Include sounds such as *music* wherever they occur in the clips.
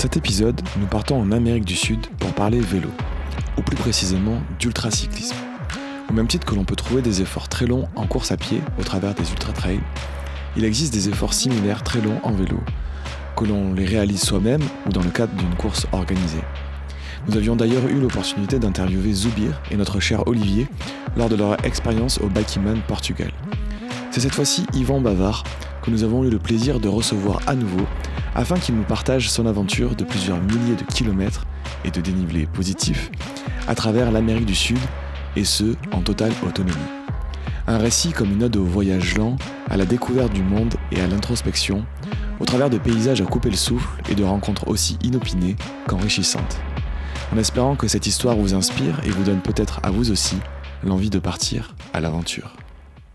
cet épisode, nous partons en Amérique du Sud pour parler vélo, ou plus précisément d'ultracyclisme. Au même titre que l'on peut trouver des efforts très longs en course à pied au travers des ultra-trails, il existe des efforts similaires très longs en vélo, que l'on les réalise soi-même ou dans le cadre d'une course organisée. Nous avions d'ailleurs eu l'opportunité d'interviewer Zoubir et notre cher Olivier lors de leur expérience au Bakiman Portugal. C'est cette fois-ci Yvan Bavard que nous avons eu le plaisir de recevoir à nouveau afin qu'il nous partage son aventure de plusieurs milliers de kilomètres et de dénivelé positif à travers l'Amérique du Sud et ce en totale autonomie. Un récit comme une ode au voyage lent, à la découverte du monde et à l'introspection, au travers de paysages à couper le souffle et de rencontres aussi inopinées qu'enrichissantes. En espérant que cette histoire vous inspire et vous donne peut-être à vous aussi l'envie de partir à l'aventure.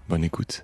Bonne écoute.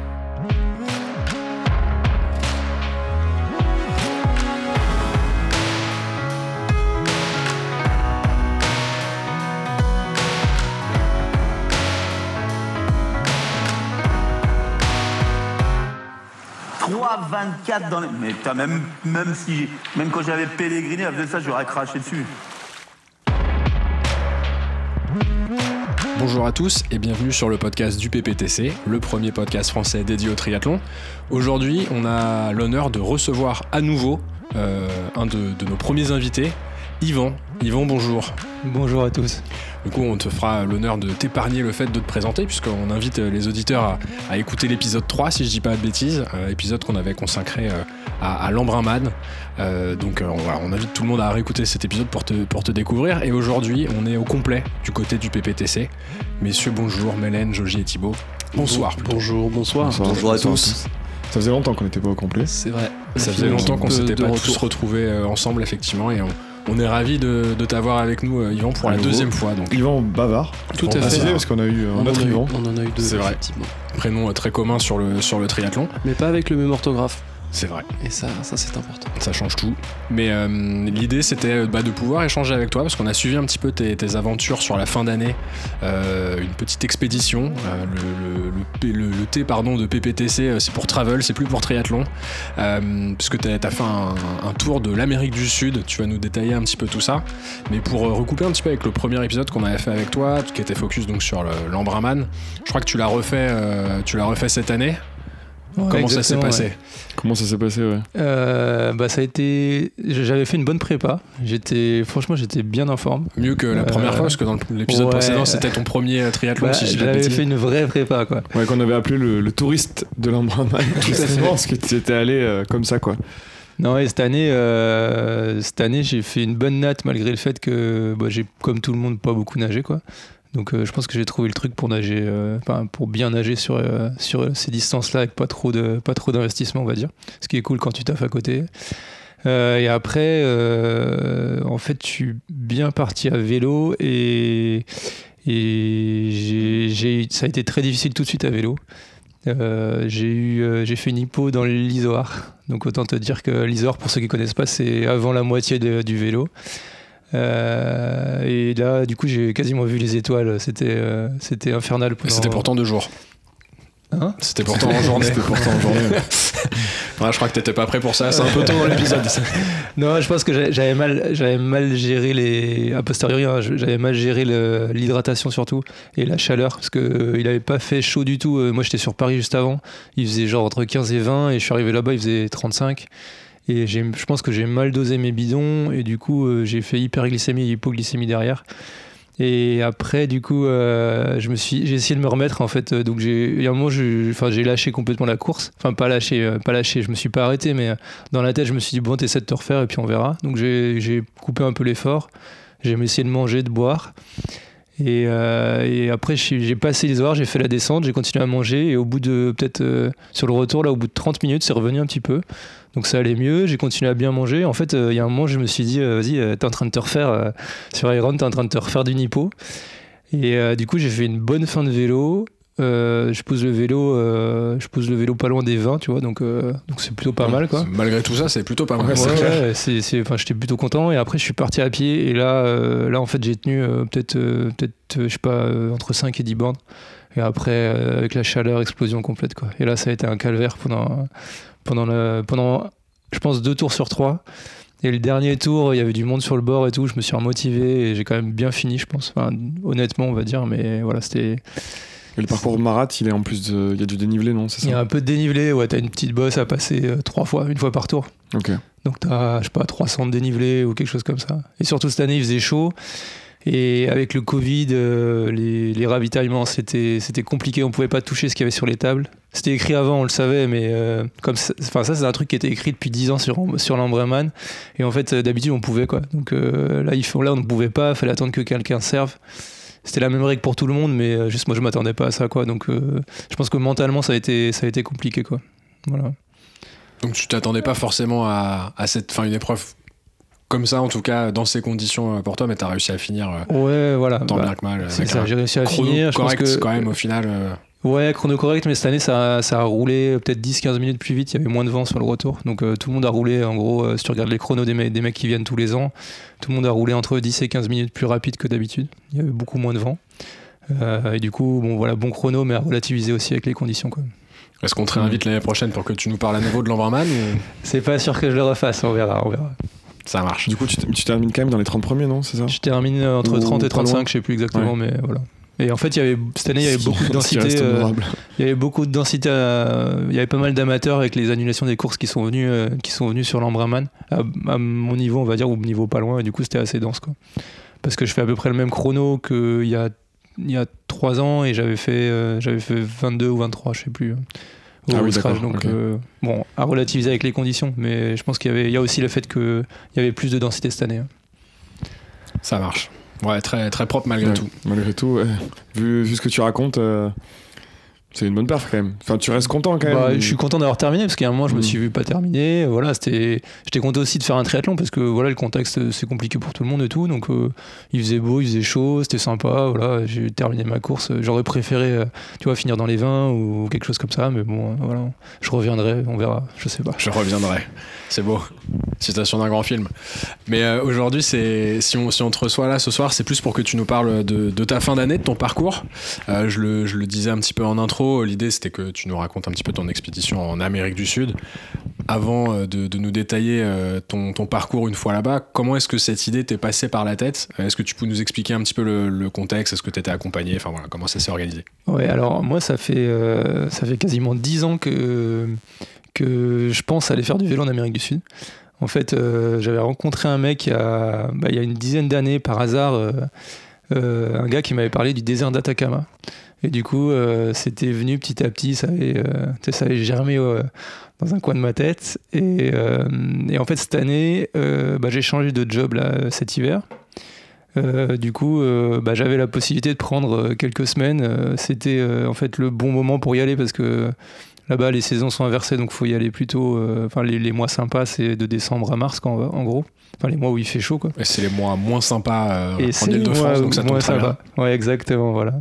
24 dans les. Mais même, même, si, même quand j'avais Pellegrini, avec ça, j'aurais craché dessus. Bonjour à tous et bienvenue sur le podcast du PPTC, le premier podcast français dédié au triathlon. Aujourd'hui, on a l'honneur de recevoir à nouveau euh, un de, de nos premiers invités, Yvan. Yvan, bonjour. Bonjour à tous. Du coup, on te fera l'honneur de t'épargner le fait de te présenter, puisqu'on invite les auditeurs à, écouter l'épisode 3, si je dis pas de bêtises, euh, épisode qu'on avait consacré euh, à, à l'Embrunman. Euh, donc voilà, on invite tout le monde à réécouter cet épisode pour te, pour te découvrir. Et aujourd'hui, on est au complet du côté du PPTC. Messieurs, bonjour, Mélène, Joji et Thibaut. Bonsoir. Bonjour, bonsoir. Bonjour à tous. Ça faisait longtemps qu'on n'était pas au complet. C'est vrai. Ça faisait longtemps qu'on s'était pas tous retrouvés ensemble, effectivement, et on, on est ravi de, t'avoir avec nous, euh, Yvan, pour la deuxième fois. Donc. Yvan Bavard. Tout à fait. Parce qu'on a eu un autre Yvan. On en a eu deux. C'est vrai. Prénom euh, très commun sur le, sur le triathlon. Mais pas avec le même orthographe. C'est vrai. Et ça, ça c'est important. Ça change tout. Mais euh, l'idée, c'était euh, bah, de pouvoir échanger avec toi, parce qu'on a suivi un petit peu tes, aventures sur la fin d'année. Euh, une petite expédition. le, le, T pardon, de PPTC, c'est pour travel, c'est plus pour triathlon. puisque tu as, fait un, tour de l'Amérique du Sud. Tu vas nous détailler un petit peu tout ça. Mais pour recouper un petit peu avec le premier épisode qu'on avait fait avec toi, qui était focus donc sur l'Embraman, je crois que tu l'as refait, tu l'as refait cette année. Comment ça s'est passé Comment ça s'est passé ouais euh, Bah ça a été, j'avais fait une bonne prépa. J'étais, franchement, j'étais bien en forme. Mieux que la première fois, parce que dans l'épisode précédent, c'était ton premier triathlon. Bah, si j'avais fait une vraie prépa, quoi. Ouais, qu'on avait appelé le, touriste de l'Embrunman. *laughs* Tout simplement, parce que tu étais allé euh, comme ça, quoi. Non, et cette année, euh, cette année, j'ai fait une bonne natte malgré le fait que bah, j'ai, comme tout le monde, pas beaucoup nagé, quoi. Donc euh, je pense que j'ai trouvé le truc pour nager, euh, pour bien nager sur, euh, sur ces distances-là avec pas trop de pas trop d'investissement, on va dire. Ce qui est cool quand tu taffes à côté. et après, en fait, je suis bien parti à vélo et, j'ai, ça a été très difficile tout de suite à vélo. j'ai eu j'ai fait une hypo dans l'Isoar. Donc autant te dire que l'Isoar, pour ceux qui connaissent pas, c'est avant la moitié du vélo. Euh, et là, du coup, j'ai quasiment vu les étoiles. C'était, euh, c'était infernal. C'était pourtant deux jours. Hein? C'était pourtant en journée. C'était pourtant en journée. ouais, je crois que t'étais pas prêt pour ça. C'est un peu tôt dans l'épisode. *laughs* non, je pense que j'avais mal, j'avais mal géré les, a posteriori, hein, j'avais mal géré l'hydratation surtout et la chaleur parce que euh, il avait pas fait chaud du tout. Moi, j'étais sur Paris juste avant. Il faisait genre entre 15 et 20 et je suis arrivé là-bas, il faisait 35. Et je pense que j'ai mal dosé mes bidons et du coup euh, j'ai fait hyperglycémie et hypoglycémie derrière. Et après, du coup, euh, j'ai essayé de me remettre en fait. Donc j'ai, un moment, j'ai lâché complètement la course. Enfin, pas lâché, euh, pas lâché. Je me suis pas arrêté, mais dans la tête, je me suis dit bon, t'essaies de te refaire et puis on verra. Donc j'ai, coupé un peu l'effort. J'ai essayé de manger, de boire. Et, euh, et après, j'ai passé les horaires, j'ai fait la descente, j'ai continué à manger. Et au bout de, peut-être, euh, sur le retour, là, au bout de 30 minutes, c'est revenu un petit peu. Donc ça allait mieux, j'ai continué à bien manger. En fait, euh, il y a un moment, je me suis dit, euh, vas-y, euh, t'es en train de te refaire, sur Iron, t'es en train de te refaire du nippo. Et du coup, j'ai fait une bonne fin de vélo. Euh, je pose le vélo, euh, je pose le vélo pas loin des 20, tu vois, donc euh, donc c'est plutôt pas mal, quoi. Malgré tout ça, c'est plutôt pas mal. Ouais, c'est enfin, j'étais plutôt content et après je suis parti à pied et là, là en fait j'ai tenu peut-être, peut-être je sais pas, entre 5 et 10 bornes et après avec la chaleur, explosion complète quoi. Et là ça a été un calvaire pendant, pendant, le, pendant je pense deux tours sur trois. Et le dernier tour, il y avait du monde sur le bord et tout, je me suis remotivé et j'ai quand même bien fini je pense, enfin, honnêtement on va dire, mais voilà c'était... Et le parcours Marat, il est en plus de. Il y a du dénivelé, non C'est Il y a ça un peu de dénivelé, ouais, t'as une petite bosse à passer euh, trois fois, une fois par tour. Ok. Donc t'as, je sais pas, 300 de dénivelé ou quelque chose comme ça. Et surtout cette année, il faisait chaud. Et avec le Covid, euh, les, ravitaillements, c'était, compliqué. On pouvait pas toucher ce qu'il y avait sur les tables. C'était écrit avant, on le savait, mais euh, comme ça, ça, c'est un truc qui était écrit depuis 10 ans sur, sur. Et en fait, euh, d'habitude, on pouvait, quoi. Donc là, il là, on ne pouvait pas, fallait attendre que quelqu'un serve. C'était la même règle pour tout le monde, mais juste moi, je m'attendais pas à ça, quoi. Donc je pense que mentalement, ça a été, ça a été compliqué, quoi. Voilà. Donc tu t'attendais pas forcément à, à cette fin, une épreuve comme ça, en tout cas, dans ces conditions euh, pour toi, mais t'as réussi à finir euh, Ouais, voilà. tant Bah, bien que mal. C'est ça, j'ai réussi à finir. Je pense correct que, quand même au final. euh, Ouais, chrono correct, mais cette année, ça, ça a roulé peut-être 10-15 minutes plus vite. Il y avait moins de vent sur le retour. Donc euh, tout le monde a roulé, en gros, euh, si tu regardes les chronos des, mecs- des mecs qui viennent tous les ans, tout le monde a roulé entre 10 et 15 minutes plus rapide que d'habitude. Il y avait beaucoup moins de vent. Euh, et du coup, bon, voilà, bon chrono, mais à relativiser aussi avec les conditions. Quoi. Est-ce qu'on te réinvite l'année prochaine pour que tu nous parles à nouveau de ou? *laughs* C'est pas sûr que je le refasse, on verra, on verra. Ça marche Du coup, tu, termines quand même dans les 30 premiers, non C'est ça? Je termine euh, entre Ou 30 et pas loin. 35, je sais plus exactement, mais voilà. Et en fait, il y avait, cette année, il y avait beaucoup de *laughs* densité. euh. Il y avait beaucoup de densité. à- Il y avait pas mal d'amateurs avec les annulations des courses qui sont venus, euh, qui sont venus sur l'Embrayman à, à mon niveau, on va dire, ou niveau pas loin. Et du coup, c'était assez dense, quoi. Parce que je fais à peu près le même chrono qu'il y a il y a trois ans et j'avais fait euh, j'avais fait 22 ou 23, je sais plus. Au Ah oui, scratch. d'accord, donc euh, bon, à relativiser avec les conditions, mais je pense qu'il y avait, il y a aussi le fait qu'il y avait plus de densité cette année. hein. Ça marche. Ouais, très, très propre malgré Ouais, tout. Malgré tout, ouais. vu, vu ce que tu racontes, euh, c'est une bonne perf quand même. Enfin, tu restes content quand même. Bah, je suis content d'avoir terminé parce qu'à un moment je me Mm. suis vu pas terminer. Voilà, c'était. J'étais content aussi de faire un triathlon parce que voilà le contexte c'est compliqué pour tout le monde et tout. Donc euh, il faisait beau, il faisait chaud, c'était sympa. Voilà, j'ai terminé ma course. J'aurais préféré, euh, tu vois, finir dans les 20 ou quelque chose comme ça. Mais bon, euh, voilà, je reviendrai, on verra. Je sais pas. Je reviendrai. C'est beau. Citation d'un grand film. Mais aujourd'hui, c'est si on, si on te reçoit là ce soir, c'est plus pour que tu nous parles de, de ta fin d'année, de ton parcours. Je, le, je le disais un petit peu en intro. L'idée, c'était que tu nous racontes un petit peu ton expédition en Amérique du Sud. Avant euh, de, nous détailler euh, ton, parcours une fois là-bas, comment est-ce que cette idée t'est passée par la tête? Euh, Est-ce que tu peux nous expliquer un petit peu le, contexte? Est-ce que tu étais accompagné? Enfin voilà, comment ça s'est organisé? Ouais, alors moi ça fait ça fait quasiment 10 ans que que je pense aller faire du vélo en Amérique du Sud. En fait, j'avais rencontré un mec il y a, bah, il y a une dizaine d'années par hasard, un gars qui m'avait parlé du désert d'Atacama. Et du coup, euh, c'était venu petit à petit, ça avait, euh, ça avait germé euh, dans un coin de ma tête. Et, en fait, cette année, bah, j'ai changé de job là, cet hiver. Du coup, bah, j'avais la possibilité de prendre quelques semaines. C'était en fait le bon moment pour y aller parce que là-bas, les saisons sont inversées, donc faut y aller plutôt. euh, Enfin, les, les mois sympas, c'est de décembre à mars, quand on va, en gros. Enfin, les mois où il fait chaud, quoi. Et c'est les mois moins sympas euh, Et en Ile-de-France, donc ça tombe très bien. Ouais, exactement, voilà.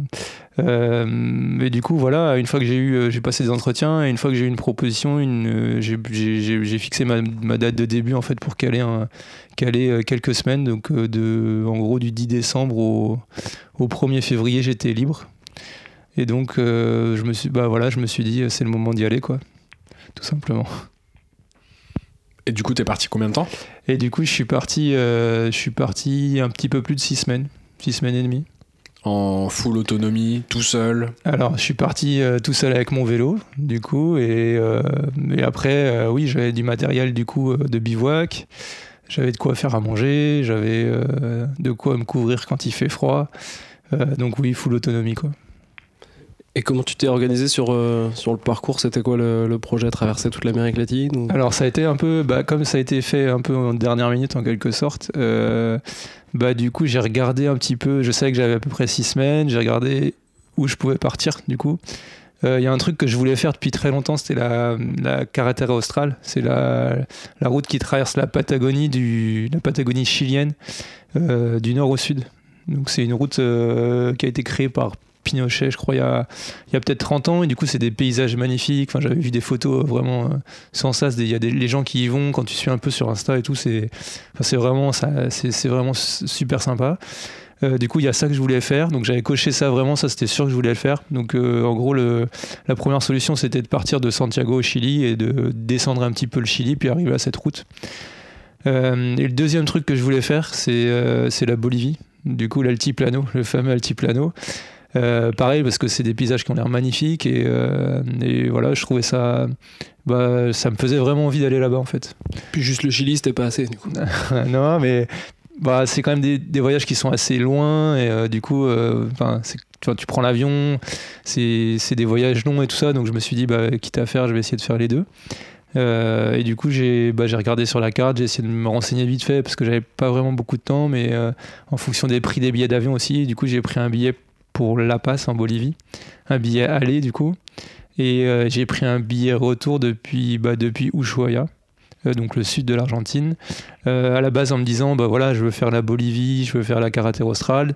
Euh, mais du coup, voilà, une fois que j'ai eu, euh, j'ai passé des entretiens, et une fois que j'ai eu une proposition, une, j'ai, j'ai- j'ai- j'ai fixé ma, ma date de début en fait pour caler, un, caler quelques semaines, donc de, en gros du 10 décembre au, au 1er février, j'étais libre. Et donc, euh, je me suis, bah voilà, je me suis dit, euh, c'est le moment d'y aller, quoi, tout simplement. Et du coup, t'es parti combien de temps? Et du coup, je suis parti, euh, je suis parti un petit peu plus de six semaines, six semaines et demie. En full autonomie, tout seul? Alors, je suis parti euh, tout seul avec mon vélo, du coup, et, euh, et après, oui, j'avais du matériel du coup de bivouac, j'avais de quoi faire à manger, j'avais de quoi me couvrir quand il fait froid, donc oui, full autonomie quoi. Et comment tu t'es organisé sur, euh, sur le parcours? C'était quoi le, le projet Traverser toute l'Amérique latine Alors ça a été un peu, bah, comme ça a été fait un peu en dernière minute en quelque sorte, euh, bah du coup j'ai regardé un petit peu, je savais que j'avais à peu près six semaines, j'ai regardé où je pouvais partir du coup. Euh, Il y a un truc que je voulais faire depuis très longtemps, c'était la, la carretera austral, c'est la, la route qui traverse la Patagonie, du, la Patagonie chilienne, du nord au sud. Donc c'est une route qui a été créée par Pinochet, je crois, il y a, a peut-être 30 ans, et du coup c'est des paysages magnifiques, enfin, j'avais vu des photos vraiment... euh, sans ça, il y a des, les gens qui y vont, quand tu suis un peu sur Insta et tout, c'est enfin, vraiment, vraiment su- super sympa. Euh, du coup, il y a ça que je voulais faire. Donc, j'avais coché ça vraiment, ça c'était sûr que je voulais le faire. Donc, euh, en gros, le, la première solution c'était de partir de Santiago au Chili et de descendre un petit peu le Chili, puis arriver à cette route. Euh, et le deuxième truc que je voulais faire, euh, c'est la Bolivie. Du coup, l'altiplano, le fameux altiplano. Euh, pareil, parce que c'est des paysages qui ont l'air magnifiques et, euh, et voilà, je trouvais ça bah, ça me faisait vraiment envie d'aller là-bas en fait. Puis juste le Chili, c'était pas assez du coup. *laughs* non, mais bah, c'est quand même des, des voyages qui sont assez loin et euh, du coup, c'est- tu, prends l'avion, c'est des voyages longs et tout ça, donc je me suis dit, bah, quitte à faire, je vais essayer de faire les deux. Euh, et du coup, j'ai bah, regardé sur la carte, j'ai essayé de me renseigner vite fait parce que j'avais pas vraiment beaucoup de temps, mais euh, en fonction des prix des billets d'avion aussi, du coup, j'ai pris un billet pour La Paz en Bolivie, un billet aller du coup, et euh, j'ai pris un billet retour depuis, bah, depuis Ushuaia, euh, donc le sud de l'Argentine, euh, à la base en me disant, bah voilà, je veux faire la Bolivie, je veux faire la karaté australe.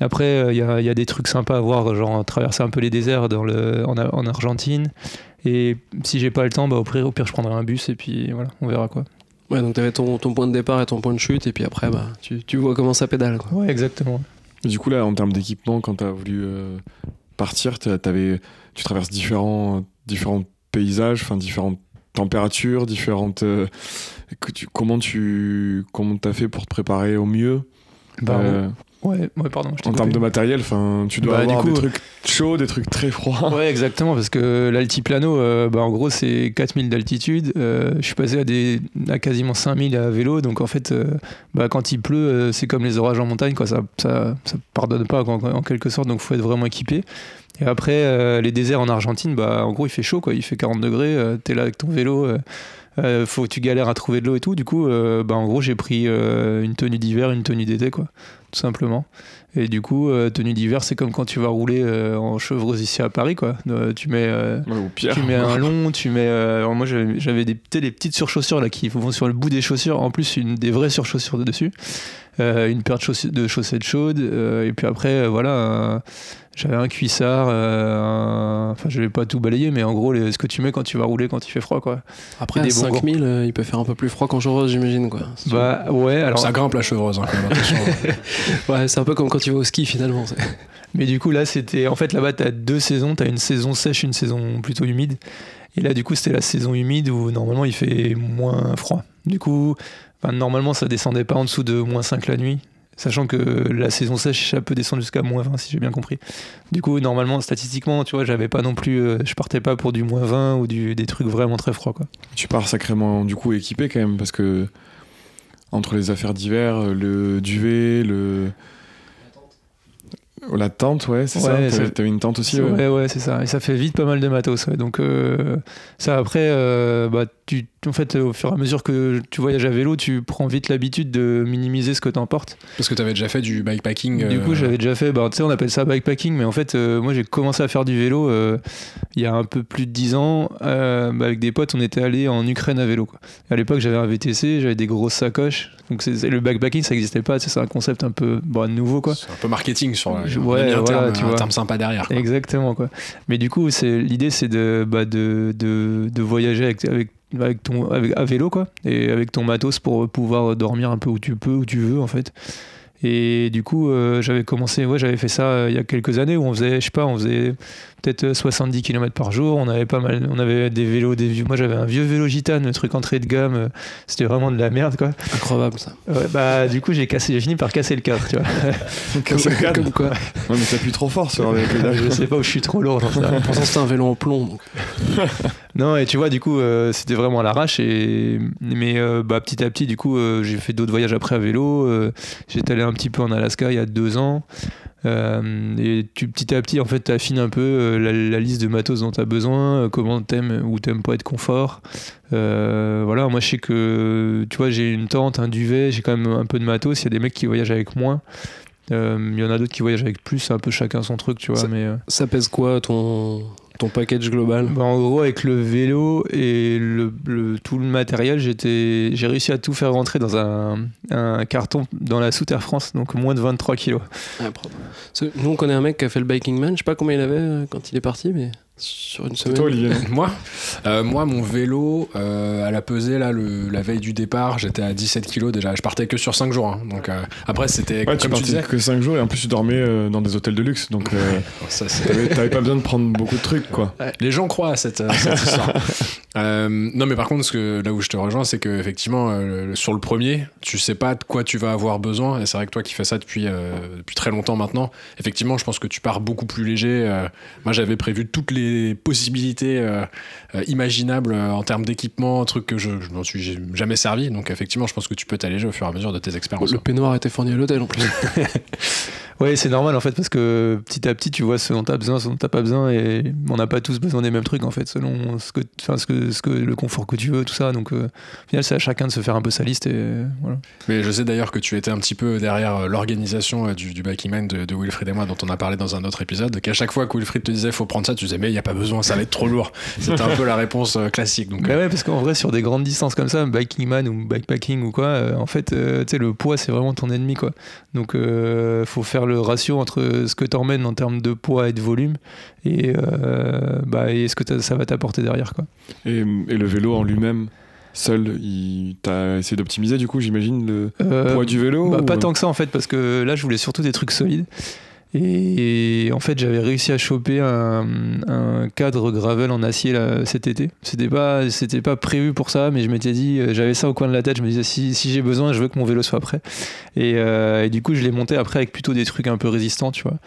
Après, il y, a, y a des trucs sympas à voir, genre traverser un peu les déserts dans le, en, en Argentine. Et si j'ai pas le temps, bah, au, pire, au pire, je prendrai un bus et puis voilà, on verra quoi. Ouais, donc t'avais ton, ton point de départ et ton point de chute, et puis après, bah, tu, tu vois comment ça pédale. Quoi. Ouais, exactement. Du coup, là, en termes d'équipement, quand tu as voulu euh, partir, tu traverses différents, différents paysages, enfin différentes températures, différentes. euh, que tu- comment tu comment as fait pour te préparer au mieux? Bah, Euh, ouais, ouais, pardon. En termes de matériel, enfin, tu dois Bah, du avoir coup, des trucs chauds, des trucs très froids. Ouais, exactement, parce que l'altiplano, euh, bah, en gros, c'est 4000 d'altitude. Euh, je suis passé à, des, à quasiment 5000 à vélo, donc en fait, euh, bah, quand il pleut, c'est comme les orages en montagne, quoi. Ça, ça, ça pardonne pas, quoi, en, quelque sorte, donc faut être vraiment équipé. Et après, les déserts en Argentine, bah, en gros, il fait chaud, quoi. Il fait 40 degrés, euh, t'es là avec ton vélo. Euh, faut tu galères à trouver de l'eau et tout. Du coup euh, bah, en gros j'ai pris euh, une tenue d'hiver une tenue d'été quoi. Tout simplement. Et du coup euh, tenue d'hiver c'est comme quand tu vas rouler en chevreuse ici à Paris quoi. Tu mets Ouais, tu mets un *laughs* long, tu mets. alors moi j'avais des, des petites surchaussures là qui vont sur le bout des chaussures, en plus une des vraies surchaussures de dessus, une paire de, chaussettes chaudes, euh, et puis après euh, voilà, j'avais un cuissard, euh, un- enfin je vais pas tout balayer, mais en gros les- ce que tu mets quand tu vas rouler quand il fait froid quoi. Après, des bons 5000, euh, il peut faire un peu plus froid qu'en chevreuse, j'imagine. Quoi. Bah ouais, alors. Ça grimpe la chevreuse, hein, quand même, attention. *laughs* Ouais, c'est un peu comme quand tu vas au ski finalement. Mais du coup, là, c'était. En fait, là-bas, t'as deux saisons. T'as une saison sèche, une saison plutôt humide. Et là, du coup, c'était la saison humide où normalement il fait moins froid. Du coup, enfin, normalement, ça descendait pas en dessous de moins 5 la nuit. Sachant que la saison sèche, ça peut descendre jusqu'à moins 20, si j'ai bien compris. Du coup, normalement, statistiquement, tu vois, j'avais pas non plus. euh, je partais pas pour du moins 20 ou du, des trucs vraiment très froids, quoi. Tu pars sacrément du coup équipé quand même parce que entre les affaires d'hiver, le duvet, le la tente, ouais, c'est Ouais, ça. T'avais- T'avais une tente aussi. Ouais, ouais. ouais, c'est ça. Et ça fait vite pas mal de matos. ouais. Donc, euh, ça, après, euh, bah, tu, en fait, au fur et à mesure que tu voyages à vélo, tu prends vite l'habitude de minimiser ce que t'emportes. Parce que t'avais déjà fait du bikepacking. Du euh, coup, j'avais déjà fait, bah, tu sais, on appelle ça bikepacking, mais en fait, euh, moi, j'ai commencé à faire du vélo euh, il y a un peu plus de 10 ans. euh, bah, avec des potes, on était allés en Ukraine à vélo. Quoi. À l'époque, j'avais un VTC, j'avais des grosses sacoches. Donc, c'est- le bikepacking, ça n'existait pas. tu C'est un concept un peu bon, nouveau, quoi. C'est un peu marketing sur la. Ouais, un, voilà, terme, tu un vois. terme sympa derrière. quoi. Exactement quoi. Mais du coup, l'idée, c'est de, bah, de, de, de voyager avec, avec, avec ton avec, à vélo quoi, et avec ton matos pour pouvoir dormir un peu où tu peux, où tu veux en fait. Et du coup, euh, j'avais commencé, ouais, j'avais fait ça euh, il y a quelques années où on faisait, je sais pas, on faisait peut-être euh, 70 km par jour. On avait pas mal, on avait des vélos, des vieux. Moi, j'avais un vieux vélo gitane, le truc entrée de gamme. euh, C'était vraiment de la merde quoi. Incroyable ça. Ouais, bah, du coup, j'ai cassé, j'ai fini par casser le cadre, tu vois. *laughs* Casse le cadre. Comme quoi. Ouais, mais t'appuies trop fort sur *laughs* je sais pas où je suis trop lourd dans ça. Pourtant, c'était un vélo en plomb. donc. *laughs* Non, et tu vois, du coup, euh, c'était vraiment à l'arrache. Et... Mais euh, bah, petit à petit, du coup, euh, j'ai fait d'autres voyages après à vélo. euh, J'étais allé un petit peu en Alaska il y a deux ans. Euh, et tu, petit à petit, en fait, tu affines un peu euh, la, la liste de matos dont tu as besoin, euh, comment t'aimes ou t'aimes pas être confort. Voilà, moi je sais que, tu vois, j'ai une tente, un duvet, j'ai quand même un peu de matos. Il y a des mecs qui voyagent avec moins. Il y en a d'autres qui voyagent avec plus, un peu chacun son truc, tu vois. Ça- Mais, Ça pèse quoi ton, ton package global? Bah, en gros, avec le vélo et le, le- tout le matériel, j'étais, j'ai réussi à tout faire rentrer dans un, un carton dans la Souterre France, donc moins de 23 kilos. Ah, propre. Nous, on connaît un mec qui a fait le Biking Man. Je sais pas combien il avait euh, quand il est parti, mais sur une C'est semaine. toi, Olivier *laughs* Moi, euh, moi, mon vélo, euh, à la pesée, là, le, la veille du départ, j'étais à 17 kilos déjà. Je partais que sur 5 jours. hein. Donc euh, après, c'était Ouais, tu partais disais. que 5 jours et en plus tu dormais euh, dans des hôtels de luxe, donc euh, t'avais pas besoin de prendre beaucoup de trucs quoi. Les gens croient à cette, histoire. *laughs* Euh, non, mais par contre, ce que, là où je te rejoins, c'est que effectivement, euh, sur le premier, tu sais pas de quoi tu vas avoir besoin. Et c'est vrai que toi qui fais ça depuis, euh, depuis très longtemps maintenant, effectivement, je pense que tu pars beaucoup plus léger. Euh, moi, j'avais prévu toutes les possibilités euh, imaginables euh, en termes d'équipement, trucs que je, je m'en suis jamais servi. Donc, effectivement, je pense que tu peux t'alléger au fur et à mesure de tes expériences. Le peignoir était fourni à l'hôtel en plus. *laughs* Ouais, c'est normal en fait, parce que petit à petit, tu vois ce dont tu as besoin, ce dont tu pas besoin, et on n'a pas tous besoin des mêmes trucs en fait, selon ce que, enfin, ce que, ce que, le confort que tu veux, tout ça. Donc, euh, au final, c'est à chacun de se faire un peu sa liste, et euh, voilà. Mais je sais d'ailleurs que tu étais un petit peu derrière euh, l'organisation euh, du, du Biking Man de, de Wilfried et moi, dont on a parlé dans un autre épisode, qu'à chaque fois que Wilfried te disait faut prendre ça, tu disais mais il n'y a pas besoin, ça va être trop lourd. *laughs* C'était un peu la réponse euh, classique. Donc, Bah ouais, parce qu'en vrai, sur des grandes distances comme ça, biking man ou bikepacking ou quoi, euh, en fait, euh, tu sais, le poids, c'est vraiment ton ennemi, quoi. Donc, euh, faut faire le ratio entre ce que t'emmènes en termes de poids et de volume et, euh, bah, et ce que ça va t'apporter derrière, quoi. Et, et le vélo en lui-même, seul, il... t'as essayé d'optimiser du coup, j'imagine, le Euh, poids du vélo Bah, ou- pas tant que ça en fait, parce que là je voulais surtout des trucs solides. Et en fait, j'avais réussi à choper un, un cadre gravel en acier là, cet été. C'était pas, c'était pas prévu pour ça, mais je m'étais dit, euh, j'avais ça au coin de la tête. Je me disais, si, si j'ai besoin, je veux que mon vélo soit prêt. Et, euh, et du coup, je l'ai monté après avec plutôt des trucs un peu résistants, tu vois.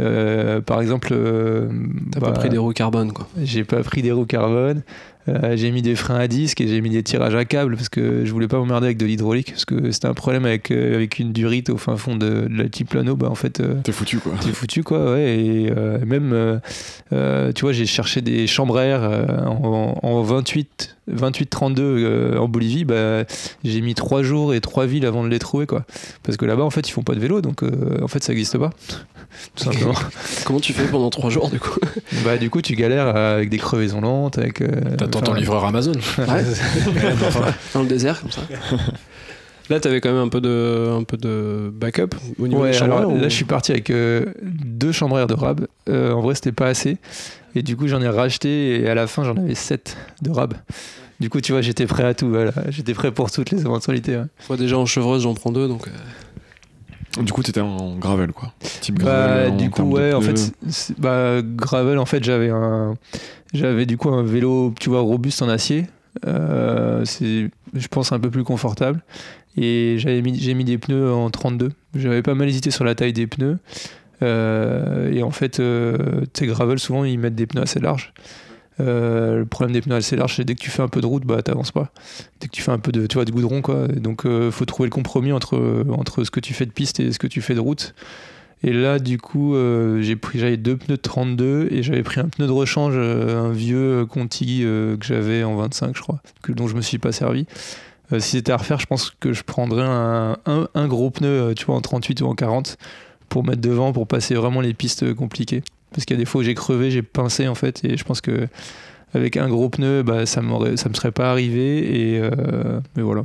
Euh, par exemple, T'as bah, pas pris des roues carbone, quoi. j'ai pas pris des roues carbone. Euh, j'ai mis des freins à disque et j'ai mis des tirages à câble parce que je voulais pas m'emmerder avec de l'hydraulique parce que c'était un problème avec, euh, avec une durite au fin fond de, de l'altiplano. Bah en fait, euh, T'es foutu quoi. t'es foutu quoi, ouais. Et même, tu vois, j'ai cherché des chambres à air en, en 28, 28 32 euh, en Bolivie. Bah, j'ai mis trois jours et trois villes avant de les trouver quoi. Parce que là-bas, en fait, ils font pas de vélo donc euh, en fait, ça existe pas. *laughs* Tout simplement. Comment tu fais pendant trois jours, du coup? Bah, du coup, tu galères avec des crevaisons lentes, avec. euh, Ton livreur Amazon. Ouais. *laughs* Dans le désert, comme ça. Là, t'avais quand même un peu de, un peu de backup au niveau Ouais, des chambres alors là, je suis parti avec euh, deux chambres de rab. Euh, en vrai, c'était pas assez. Et du coup, j'en ai racheté et à la fin, j'en avais sept de rab. Du coup, tu vois, j'étais prêt à tout. Voilà. J'étais prêt pour toutes les éventualités. ouais. Moi, déjà en chevreuse, j'en prends deux, donc. euh, Du coup, t'étais en gravel quoi. Type Bah, gravel. en du coup, de ouais, en fait, bah, gravel, en fait, j'avais un, j'avais du coup un vélo, tu vois, robuste en acier. Euh, c'est, je pense, un peu plus confortable. Et j'avais mis, j'ai mis des pneus en 32. J'avais pas mal hésité sur la taille des pneus. Euh, et en fait, euh, tu sais, gravel, souvent, ils mettent des pneus assez larges. Euh, le problème des pneus assez larges, c'est dès que tu fais un peu de route, bah t'avances pas. Dès que tu fais un peu de, tu vois, de goudron, quoi. Donc, euh, faut trouver le compromis entre entre ce que tu fais de piste et ce que tu fais de route. Et là, du coup, euh, j'ai pris, j'avais deux pneus de 32 et j'avais pris un pneu de rechange, euh, un vieux Conti euh, que j'avais en 25, je crois, dont je me suis pas servi. Euh, si c'était à refaire, je pense que je prendrais un, un, gros pneu, euh, tu vois, en 38 ou en 40 pour mettre devant, pour passer vraiment les pistes euh, compliquées. Parce qu'il y a des fois où j'ai crevé, j'ai pincé en fait, et je pense que avec un gros pneu, bah, ça m'aurait, ça me serait pas arrivé. Et euh, mais voilà.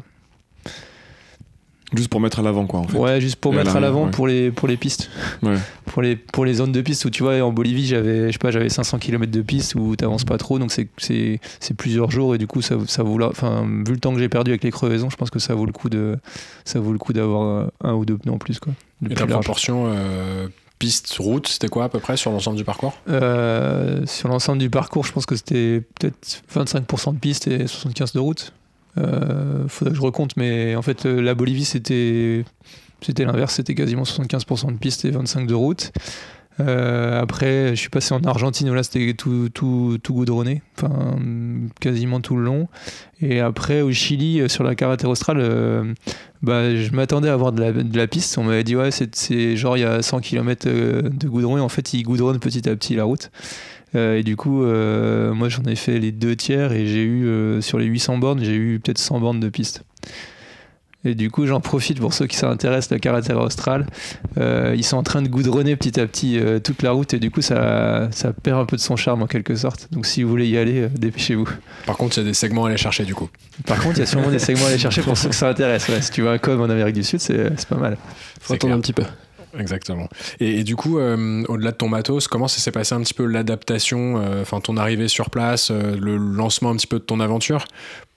Juste pour mettre à l'avant quoi en fait. Ouais, juste pour Et mettre à l'avant ouais. pour les pour les pistes. Ouais. Pour les pour les zones de piste où tu vois en Bolivie j'avais je sais pas j'avais 500 km de piste où t'avances pas trop donc c'est c'est c'est plusieurs jours et du coup ça ça vaut la enfin vu le temps que j'ai perdu avec les crevaisons je pense que ça vaut le coup de ça vaut le coup d'avoir un, ou deux pneus en plus quoi. Et large. proportion euh, piste-route, c'était quoi à peu près sur l'ensemble du parcours? Euh, sur l'ensemble du parcours je pense que c'était peut-être 25% de piste et 75% de route. Euh, faudrait que je recompte mais en fait euh, la Bolivie c'était c'était l'inverse c'était quasiment 75% de piste et 25% de route. Euh, après, je suis passé en Argentine où là c'était tout, tout, tout goudronné, enfin quasiment tout le long. Et après au Chili, euh, sur la carretère australe, euh, bah, je m'attendais à avoir de la, de la piste. On m'avait dit, ouais, c'est, genre il y a 100 km de goudron et en fait il goudronne petit à petit la route. Et du coup, moi j'en ai fait les deux tiers et j'ai eu, sur les 800 bornes, j'ai eu peut-être 100 bornes de piste. Et du coup, j'en profite pour ceux qui s'intéressent, la caractère austral. ils sont en train de goudronner petit à petit toute la route et du coup, ça, ça perd un peu de son charme en quelque sorte. Donc, si vous voulez y aller, dépêchez-vous. Par contre, il y a des segments à aller chercher du coup. Par contre, il y a sûrement des segments à aller chercher pour ceux que ça intéresse. Ouais. Si tu veux un com en Amérique du Sud, c'est pas mal. Faut attendre un petit peu. Exactement. Et, du coup, euh, au-delà de ton matos, comment ça s'est passé un petit peu l'adaptation, euh, enfin ton arrivée sur place, euh, le lancement un petit peu de ton aventure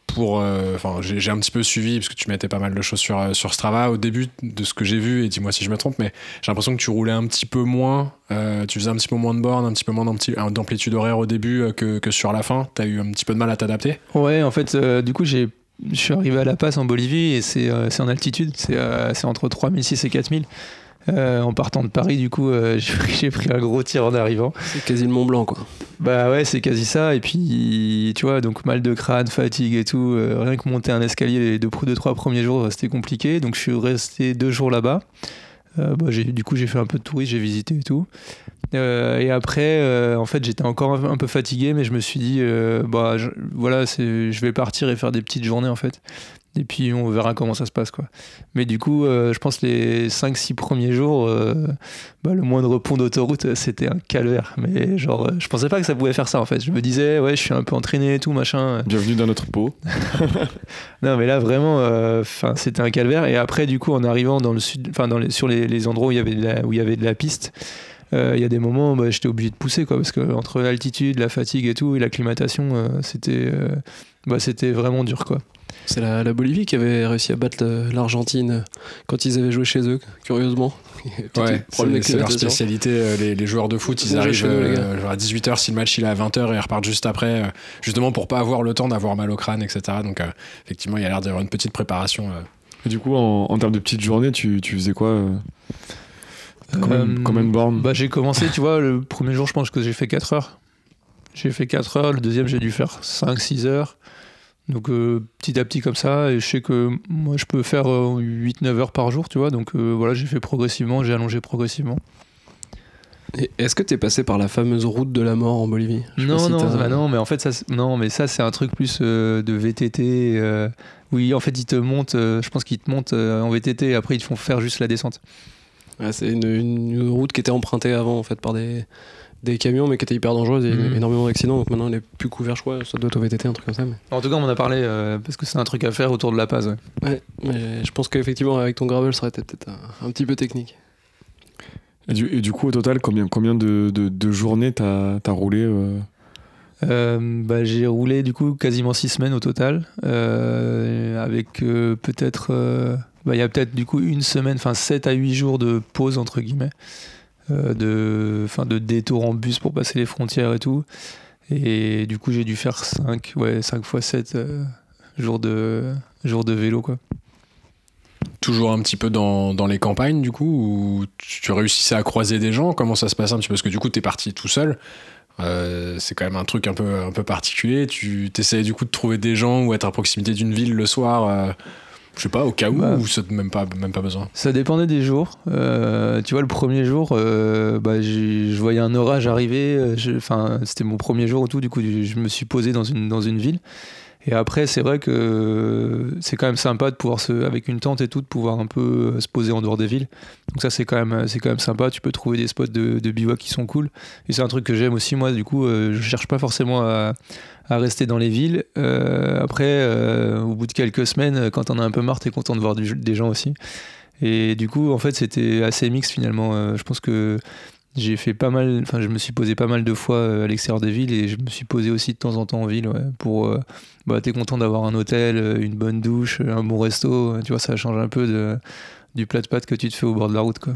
pour, enfin, j'ai un petit peu suivi parce que tu mettais pas mal de choses sur, sur Strava au début de ce que j'ai vu et dis-moi si je me trompe, mais j'ai l'impression que tu roulais un petit peu moins, tu faisais un petit peu moins de bornes, un petit peu moins d'amplitude horaire au début que, que, sur la fin. Tu as eu un petit peu de mal à t'adapter? Ouais, en fait, du coup, j'ai je suis arrivé à La Paz en Bolivie et c'est en altitude, c'est entre 3006 et 4000. Euh, en partant de Paris, du coup, euh, *laughs* j'ai pris un gros tir en arrivant. C'est quasi le Mont Blanc, quoi. Bah ouais, c'est quasi ça. Et puis, tu vois, donc mal de crâne, fatigue et tout. Euh, rien que monter un escalier les deux, deux, trois premiers jours, c'était compliqué. Donc, je suis resté deux jours là-bas. bah, du coup, j'ai fait un peu de tourisme, j'ai visité et tout. et après, en fait, j'étais encore un peu fatigué, mais je me suis dit, bah, voilà, je vais partir et faire des petites journées, en fait et puis on verra comment ça se passe quoi. Mais du coup, euh, je pense les 5-6 premiers jours, euh, bah, le moindre pont d'autoroute, c'était un calvaire. Mais genre, je pensais pas que ça pouvait faire ça en fait. Je me disais, ouais, je suis un peu entraîné et tout, machin. *laughs* Bienvenue dans notre peau. *laughs* non, mais là vraiment, euh, c'était un calvaire. Et après, du coup, en arrivant dans le sud, enfin, sur les, endroits où il y avait de la, où il y avait de la piste, il y a des moments où bah, j'étais obligé de pousser quoi, parce que entre l'altitude, la fatigue et tout, et l'acclimatation, c'était, bah, c'était vraiment dur quoi. C'est la, Bolivie qui avait réussi à battre l'Argentine quand ils avaient joué chez eux, curieusement. *laughs* Ouais, c'est leur spécialité. Euh, les, joueurs de foot, ils arrivent euh, à 18h si le match il est à 20h et ils repartent juste après, euh, justement pour pas avoir le temps d'avoir mal au crâne, etc. Donc effectivement, il y a l'air d'avoir une petite préparation. Et du coup, en, termes de petites journées, tu, tu faisais quoi Combien, de bornes bah, J'ai commencé, tu vois, le premier jour, je pense que j'ai fait 4 heures. J'ai fait 4 heures, le deuxième, j'ai dû faire 5-6 heures. Donc euh, petit à petit comme ça, et je sais que moi je peux faire 8-9 euh, heures par jour, tu vois, donc euh, voilà, j'ai fait progressivement, j'ai allongé progressivement. Est-ce que tu es passé par la fameuse route de la mort en Bolivie? Non, non, bah non, mais en fait, ça, non, mais ça c'est un truc plus de VTT. oui, en fait, ils te montent, je pense qu'ils te montent en VTT et après ils te font faire juste la descente. c'est une, une, route qui était empruntée avant en fait par des, des camions, mais qui étaient hyper dangereuses. Il y a mmh. énormément d'accidents, donc maintenant elle est plus couvert, je crois. Ça doit être au VTT, un truc comme ça. Mais... En tout cas, on en a parlé euh, parce que c'est un truc à faire autour de La Paz. Ouais, mais je pense qu'effectivement, avec ton gravel, ça aurait été peut-être un, petit peu technique. Et du, coup, au total, combien, combien de, de, journées t'as as roulé euh euh, bah, J'ai roulé du coup quasiment six semaines au total, avec peut-être. Bah, il y a peut-être du coup une semaine, enfin 7 à 8 jours de pause entre guillemets. Euh, de, fin, de détour en bus pour passer les frontières et tout. Et du coup, j'ai dû faire 5, ouais, 5 fois 7 euh, jours, de, jours de vélo. Quoi. Toujours un petit peu dans, dans, les campagnes, du coup, ou tu réussissais à croiser des gens? Comment ça se passe un petit peu? Parce que du coup, tu es parti tout seul. Euh, c'est quand même un truc un peu, un peu particulier. Tu essayais du coup de trouver des gens ou être à proximité d'une ville le soir je sais pas, au cas où, bah, ou ça même pas, même pas besoin Ça dépendait des jours. Euh, tu vois, le premier jour, euh, bah, je voyais un orage arriver. Euh, enfin, c'était mon premier jour et tout. Du coup, je me suis posé dans une, dans une ville. Et après, c'est vrai que c'est quand même sympa de pouvoir se, avec une tente et tout, de pouvoir un peu se poser en dehors des villes. Donc ça, c'est quand même, c'est quand même sympa. Tu peux trouver des spots de, de bivouac qui sont cool. Et c'est un truc que j'aime aussi moi. Du coup, je cherche pas forcément à à rester dans les villes. Euh, après, euh, au bout de quelques semaines, quand on a un peu marre, t'es content de voir des gens aussi. Et du coup, en fait, c'était assez mixte finalement. Euh, je pense que j'ai fait pas mal, enfin, je me suis posé pas mal de fois à l'extérieur des villes et je me suis posé aussi de temps en temps en ville. Pour, bah, t'es content d'avoir un hôtel, une bonne douche, un bon resto. Tu vois, ça change un peu du plat de pâtes que tu te fais au bord de la route, quoi.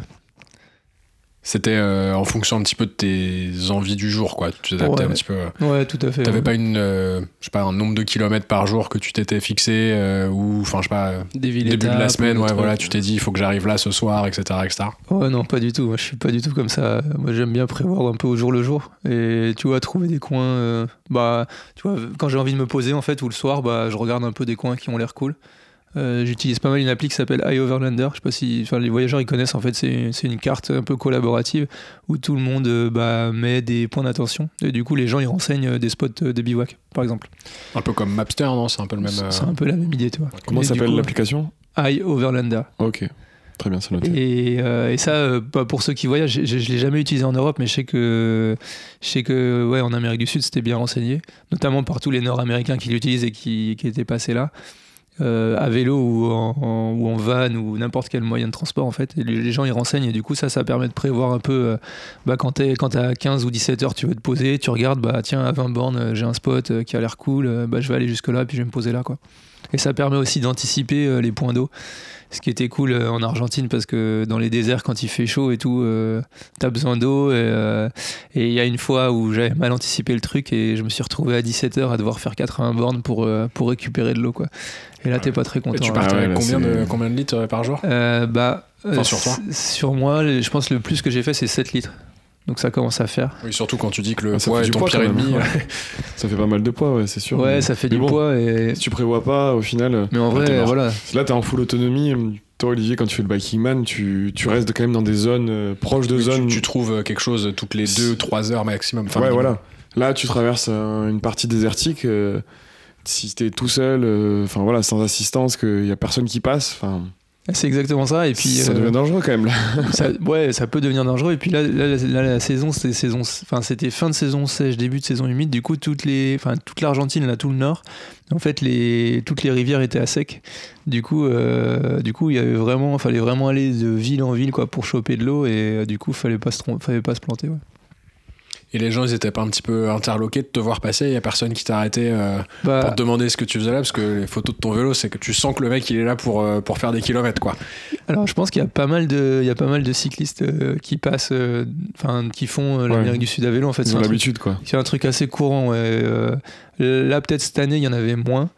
C'était euh, en fonction un petit peu de tes envies du jour, quoi. Tu t'adaptais Ouais. un petit peu. euh. Ouais, tout à fait. T'avais ouais. pas une, euh, je sais pas, un nombre de kilomètres par jour que tu t'étais fixé euh, ou, enfin, je sais pas, début de la semaine, ou ouais, voilà, tu t'es dit, il faut que j'arrive là ce soir, etc., etc. Ouais, non, pas du tout. Moi, je suis pas du tout comme ça. Moi, j'aime bien prévoir un peu au jour le jour. Et tu vois, trouver des coins. bah, tu vois, quand j'ai envie de me poser, en fait, ou le soir, bah, je regarde un peu des coins qui ont l'air cool. Euh, J'utilise pas mal une appli qui s'appelle iOverlander. Je sais pas si enfin, les voyageurs ils connaissent. En fait, c'est une carte un peu collaborative où tout le monde euh, bah, met des points d'attention. Et du coup, les gens ils renseignent euh, des spots de bivouac, par exemple. Un peu comme Mapster, non? C'est un peu le même. euh, C'est un peu la même idée, tu vois. Comment s'appelle l'application? iOverlander. Ok, très bien, c'est noté. Et, euh, et ça, euh, bah, pour ceux qui voyagent, je, je l'ai jamais utilisé en Europe, mais je sais que, je sais que ouais, en Amérique du Sud, c'était bien renseigné, notamment par tous les Nord-Américains qui l'utilisent et qui, qui étaient passés là. Euh, à vélo ou en, en- ou van ou n'importe quel moyen de transport en fait. Les, gens ils renseignent. Et du coup ça ça permet de prévoir un peu euh, bah, quand t'es quand t'as 15 ou 17 heures tu veux te poser tu regardes bah tiens à 20 bornes euh, j'ai un spot qui a l'air cool bah je vais aller jusque là puis je vais me poser là quoi. Et ça permet aussi d'anticiper les points d'eau. Ce qui était cool en Argentine parce que dans les déserts quand il fait chaud et tout t'as besoin d'eau. Et il y a une fois où j'avais mal anticipé le truc et je me suis retrouvé à 17h à devoir faire 80 bornes pour, pour récupérer de l'eau quoi et là t'es pas très Et content tu hein. partais Ah ouais, avec là, combien de, c'est- combien de litres euh, par jour? Euh, bah Enfin, euh, sur toi s- sur moi je pense le plus que j'ai fait c'est 7 litres donc ça commence à faire Oui, surtout quand tu dis que le Ah, ça poids fait est du ton poids, pire quand même. ennemi. euh, *laughs* Ça fait pas mal de poids, ouais, c'est sûr. ouais mais- ça fait mais du bon, poids et Si tu prévois pas, au final. mais en vrai voilà Là, t'es en full autonomie. Toi, Olivier, quand tu fais le biking man, tu, tu restes quand même dans des zones euh, proches de oui, tu, zones. tu trouves quelque chose toutes les 2-3 heures maximum. Enfin, ouais, minimum. voilà. Là, tu traverses euh, une partie désertique. euh, si t'es tout seul, euh, enfin voilà, sans assistance, qu'il y a personne qui passe, enfin, c'est exactement ça et puis ça euh, devient dangereux quand même là. *laughs* ça, ouais, ça peut devenir dangereux. Et puis là, là, la- là, la saison, c'était saison, enfin, c'était fin de saison sèche, début de saison humide. Du coup, toutes les, enfin, toute l'Argentine, là, tout le nord, en fait, les, toutes les rivières étaient à sec. Du coup, euh, du coup, il y avait vraiment, fallait vraiment aller de ville en ville, quoi, pour choper de l'eau. Et du coup, fallait pas se, fallait pas se planter. Ouais. Et les gens, ils étaient pas un petit peu interloqués de te voir passer. Il y a personne qui t'a arrêté euh, Bah, pour te demander ce que tu faisais là, parce que les photos de ton vélo, c'est que tu sens que le mec, il est là pour, euh, pour faire des kilomètres, quoi. alors, je pense qu'il y a pas mal de, il y a pas mal de cyclistes euh, qui passent, euh, enfin, qui font euh, l'Amérique Ouais. du Sud à vélo. En fait, Ils c'est ont un truc- l'habitude quoi. C'est un truc assez courant. Ouais. Euh, là, peut-être cette année, il y en avait moins,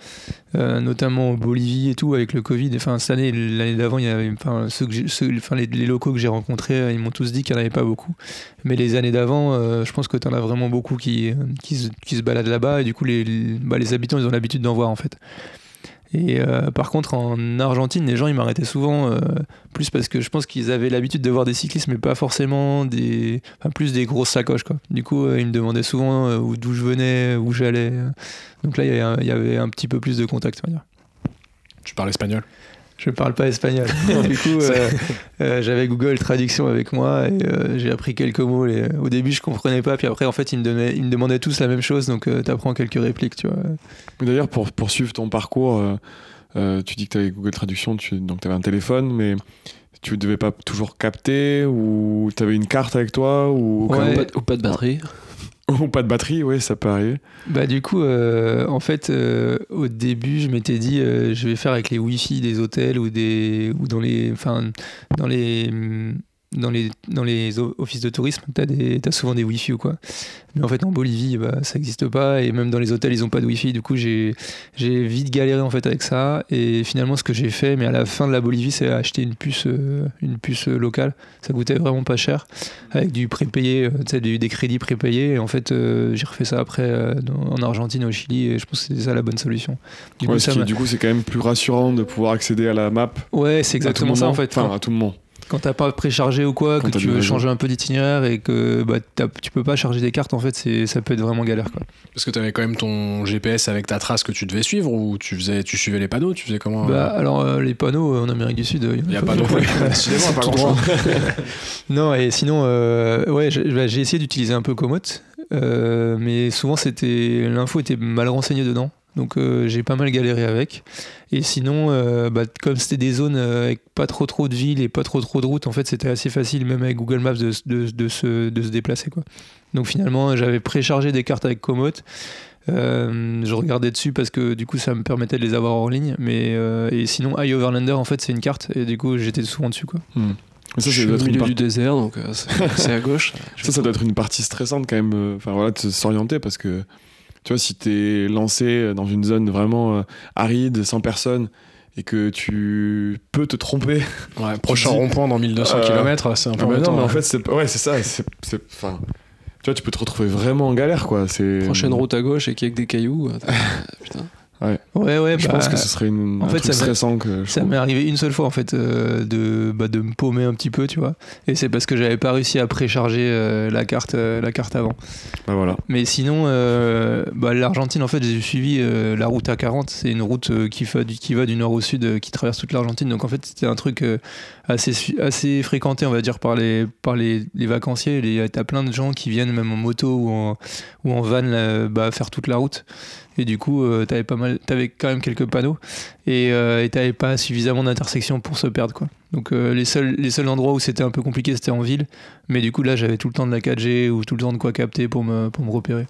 euh, notamment en Bolivie et tout, avec le Covid. Enfin, cette année, l'année d'avant, il y avait, enfin, ceux les, locaux que j'ai rencontrés, euh, ils m'ont tous dit qu'il n'y en avait pas beaucoup. Mais les années d'avant, euh, je pense que tu en as vraiment beaucoup qui, qui, se, qui se baladent là-bas. Et du coup, les, les- bah, les habitants, ils ont l'habitude d'en voir, en fait. Et euh, par contre, en Argentine, les gens, ils m'arrêtaient souvent, euh, plus parce que je pense qu'ils avaient l'habitude de voir des cyclistes, mais pas forcément des. Enfin, plus des grosses sacoches, quoi. Du coup, euh, ils me demandaient souvent où- d'où je venais, où j'allais. Donc là, il y avait un- petit peu plus de contact, on va. Tu parles espagnol? Je parle pas espagnol. *laughs* du coup, euh, euh, j'avais Google Traduction avec moi et euh, j'ai appris quelques mots. Les- Au début, je comprenais pas, puis après, en fait, ils me, donnaient- ils me demandaient tous la même chose, donc tu t'apprends quelques répliques, tu vois. D'ailleurs, pour poursuivre ton parcours, euh, euh, tu dis que tu avais Google Traduction, tu, donc tu avais un téléphone, mais tu devais pas toujours capter ou tu avais une carte avec toi ou, au cas Ouais. Ou pas, de- ou pas de batterie. *laughs* pas de batterie, oui, ça peut arriver. Bah du coup, euh, en fait, euh, au début, je m'étais dit, euh, je vais faire avec les Wi-Fi des hôtels ou des ou dans les, enfin, dans les dans les dans les offices de tourisme, des t'as souvent des Wi-Fi ou quoi. Mais en fait, en Bolivie, bah, ça n'existe pas et même dans les hôtels, ils ont pas de Wi-Fi. Du coup, j'ai vite galéré en fait avec ça et finalement, ce que j'ai fait, mais à la fin de la Bolivie, c'est acheter une puce euh, une puce euh, locale. Ça coûtait vraiment pas cher avec du prépayé, euh, tu sais, du- des crédits prépayés. Et en fait, euh, j'ai refait ça après euh, dans- en Argentine, au Chili, et je pense que c'était ça la bonne solution. Du Ouais, coup, ce c'est quand même plus rassurant de pouvoir accéder à la map. Ouais, c'est exactement ça en fait. Enfin, à tout moment. Quand t'as pas préchargé ou quoi, Quand que tu veux changer un peu d'itinéraire et que bah, tu peux pas charger des cartes, en fait, c'est ça peut être vraiment galère. Quoi. Parce que tu avais quand même ton GPS avec ta trace que tu devais suivre ou tu, faisais, tu suivais les panneaux Tu faisais comment Bah, euh alors, euh, les panneaux euh, en Amérique du Sud, Il n'y a pas non plus. *laughs* Décidément, pas. *laughs* Non, et sinon, euh, ouais, j'ai bah, j'ai essayé d'utiliser un peu Komoot, euh, mais souvent c'était l'info était mal renseignée dedans, donc euh, j'ai pas mal galéré avec. Et sinon, euh, bah, comme c'était des zones euh, avec pas trop trop de villes et pas trop trop de routes, en fait, c'était assez facile, même avec Google Maps, de, de- de se, de se déplacer, quoi. Donc finalement, j'avais préchargé des cartes avec Komoot. Euh, je regardais dessus parce que du coup ça me permettait de les avoir en ligne mais euh, et sinon iOverlander en fait c'est une carte et du coup j'étais souvent dessus quoi Mais ça, Je ça suis doit au être une du désert, donc euh, c'est à gauche. *laughs* Ça, ça doit être une partie stressante quand même. euh, Enfin voilà, de s'orienter parce que tu vois, si t'es lancé dans une zone vraiment euh, aride, sans personne, et que tu peux te tromper. Ouais, *laughs* prochain rond-point dans 1200 Euh, km, c'est un peu Ah, mais non, mais en ouais. fait, c'est ouais, ça. tu vois, tu peux te retrouver vraiment en galère, quoi. Prochaine route à gauche et qu'il y a que des cailloux. euh, *laughs* Putain. Ouais, ouais, Je bah, pense que ce serait une, en un fait, truc ça m'est- stressant que je Ça m'est arrivé une seule fois en fait euh, de, bah, de me paumer un petit peu, tu vois. Et c'est parce que j'avais pas réussi à précharger euh, la carte, euh, la carte avant. Bah voilà. Mais sinon, bah, l'Argentine, en fait, j'ai suivi la route A40. C'est une route qui, va du, qui va du nord au sud, qui traverse toute l'Argentine. Donc en fait, c'était un truc assez, assez fréquenté, on va dire, par les, par les, les vacanciers. Les- T'as plein de gens qui viennent même en moto ou en, ou en van là, bah, faire toute la route. Et du coup, euh, t'avais pas mal, t'avais quand même quelques panneaux et euh, t'avais pas suffisamment d'intersections pour se perdre, quoi. Donc euh, les seuls, les seuls endroits où c'était un peu compliqué, c'était en ville. Mais du coup, là, j'avais tout le temps de la 4G ou tout le temps de quoi capter pour me, pour me repérer.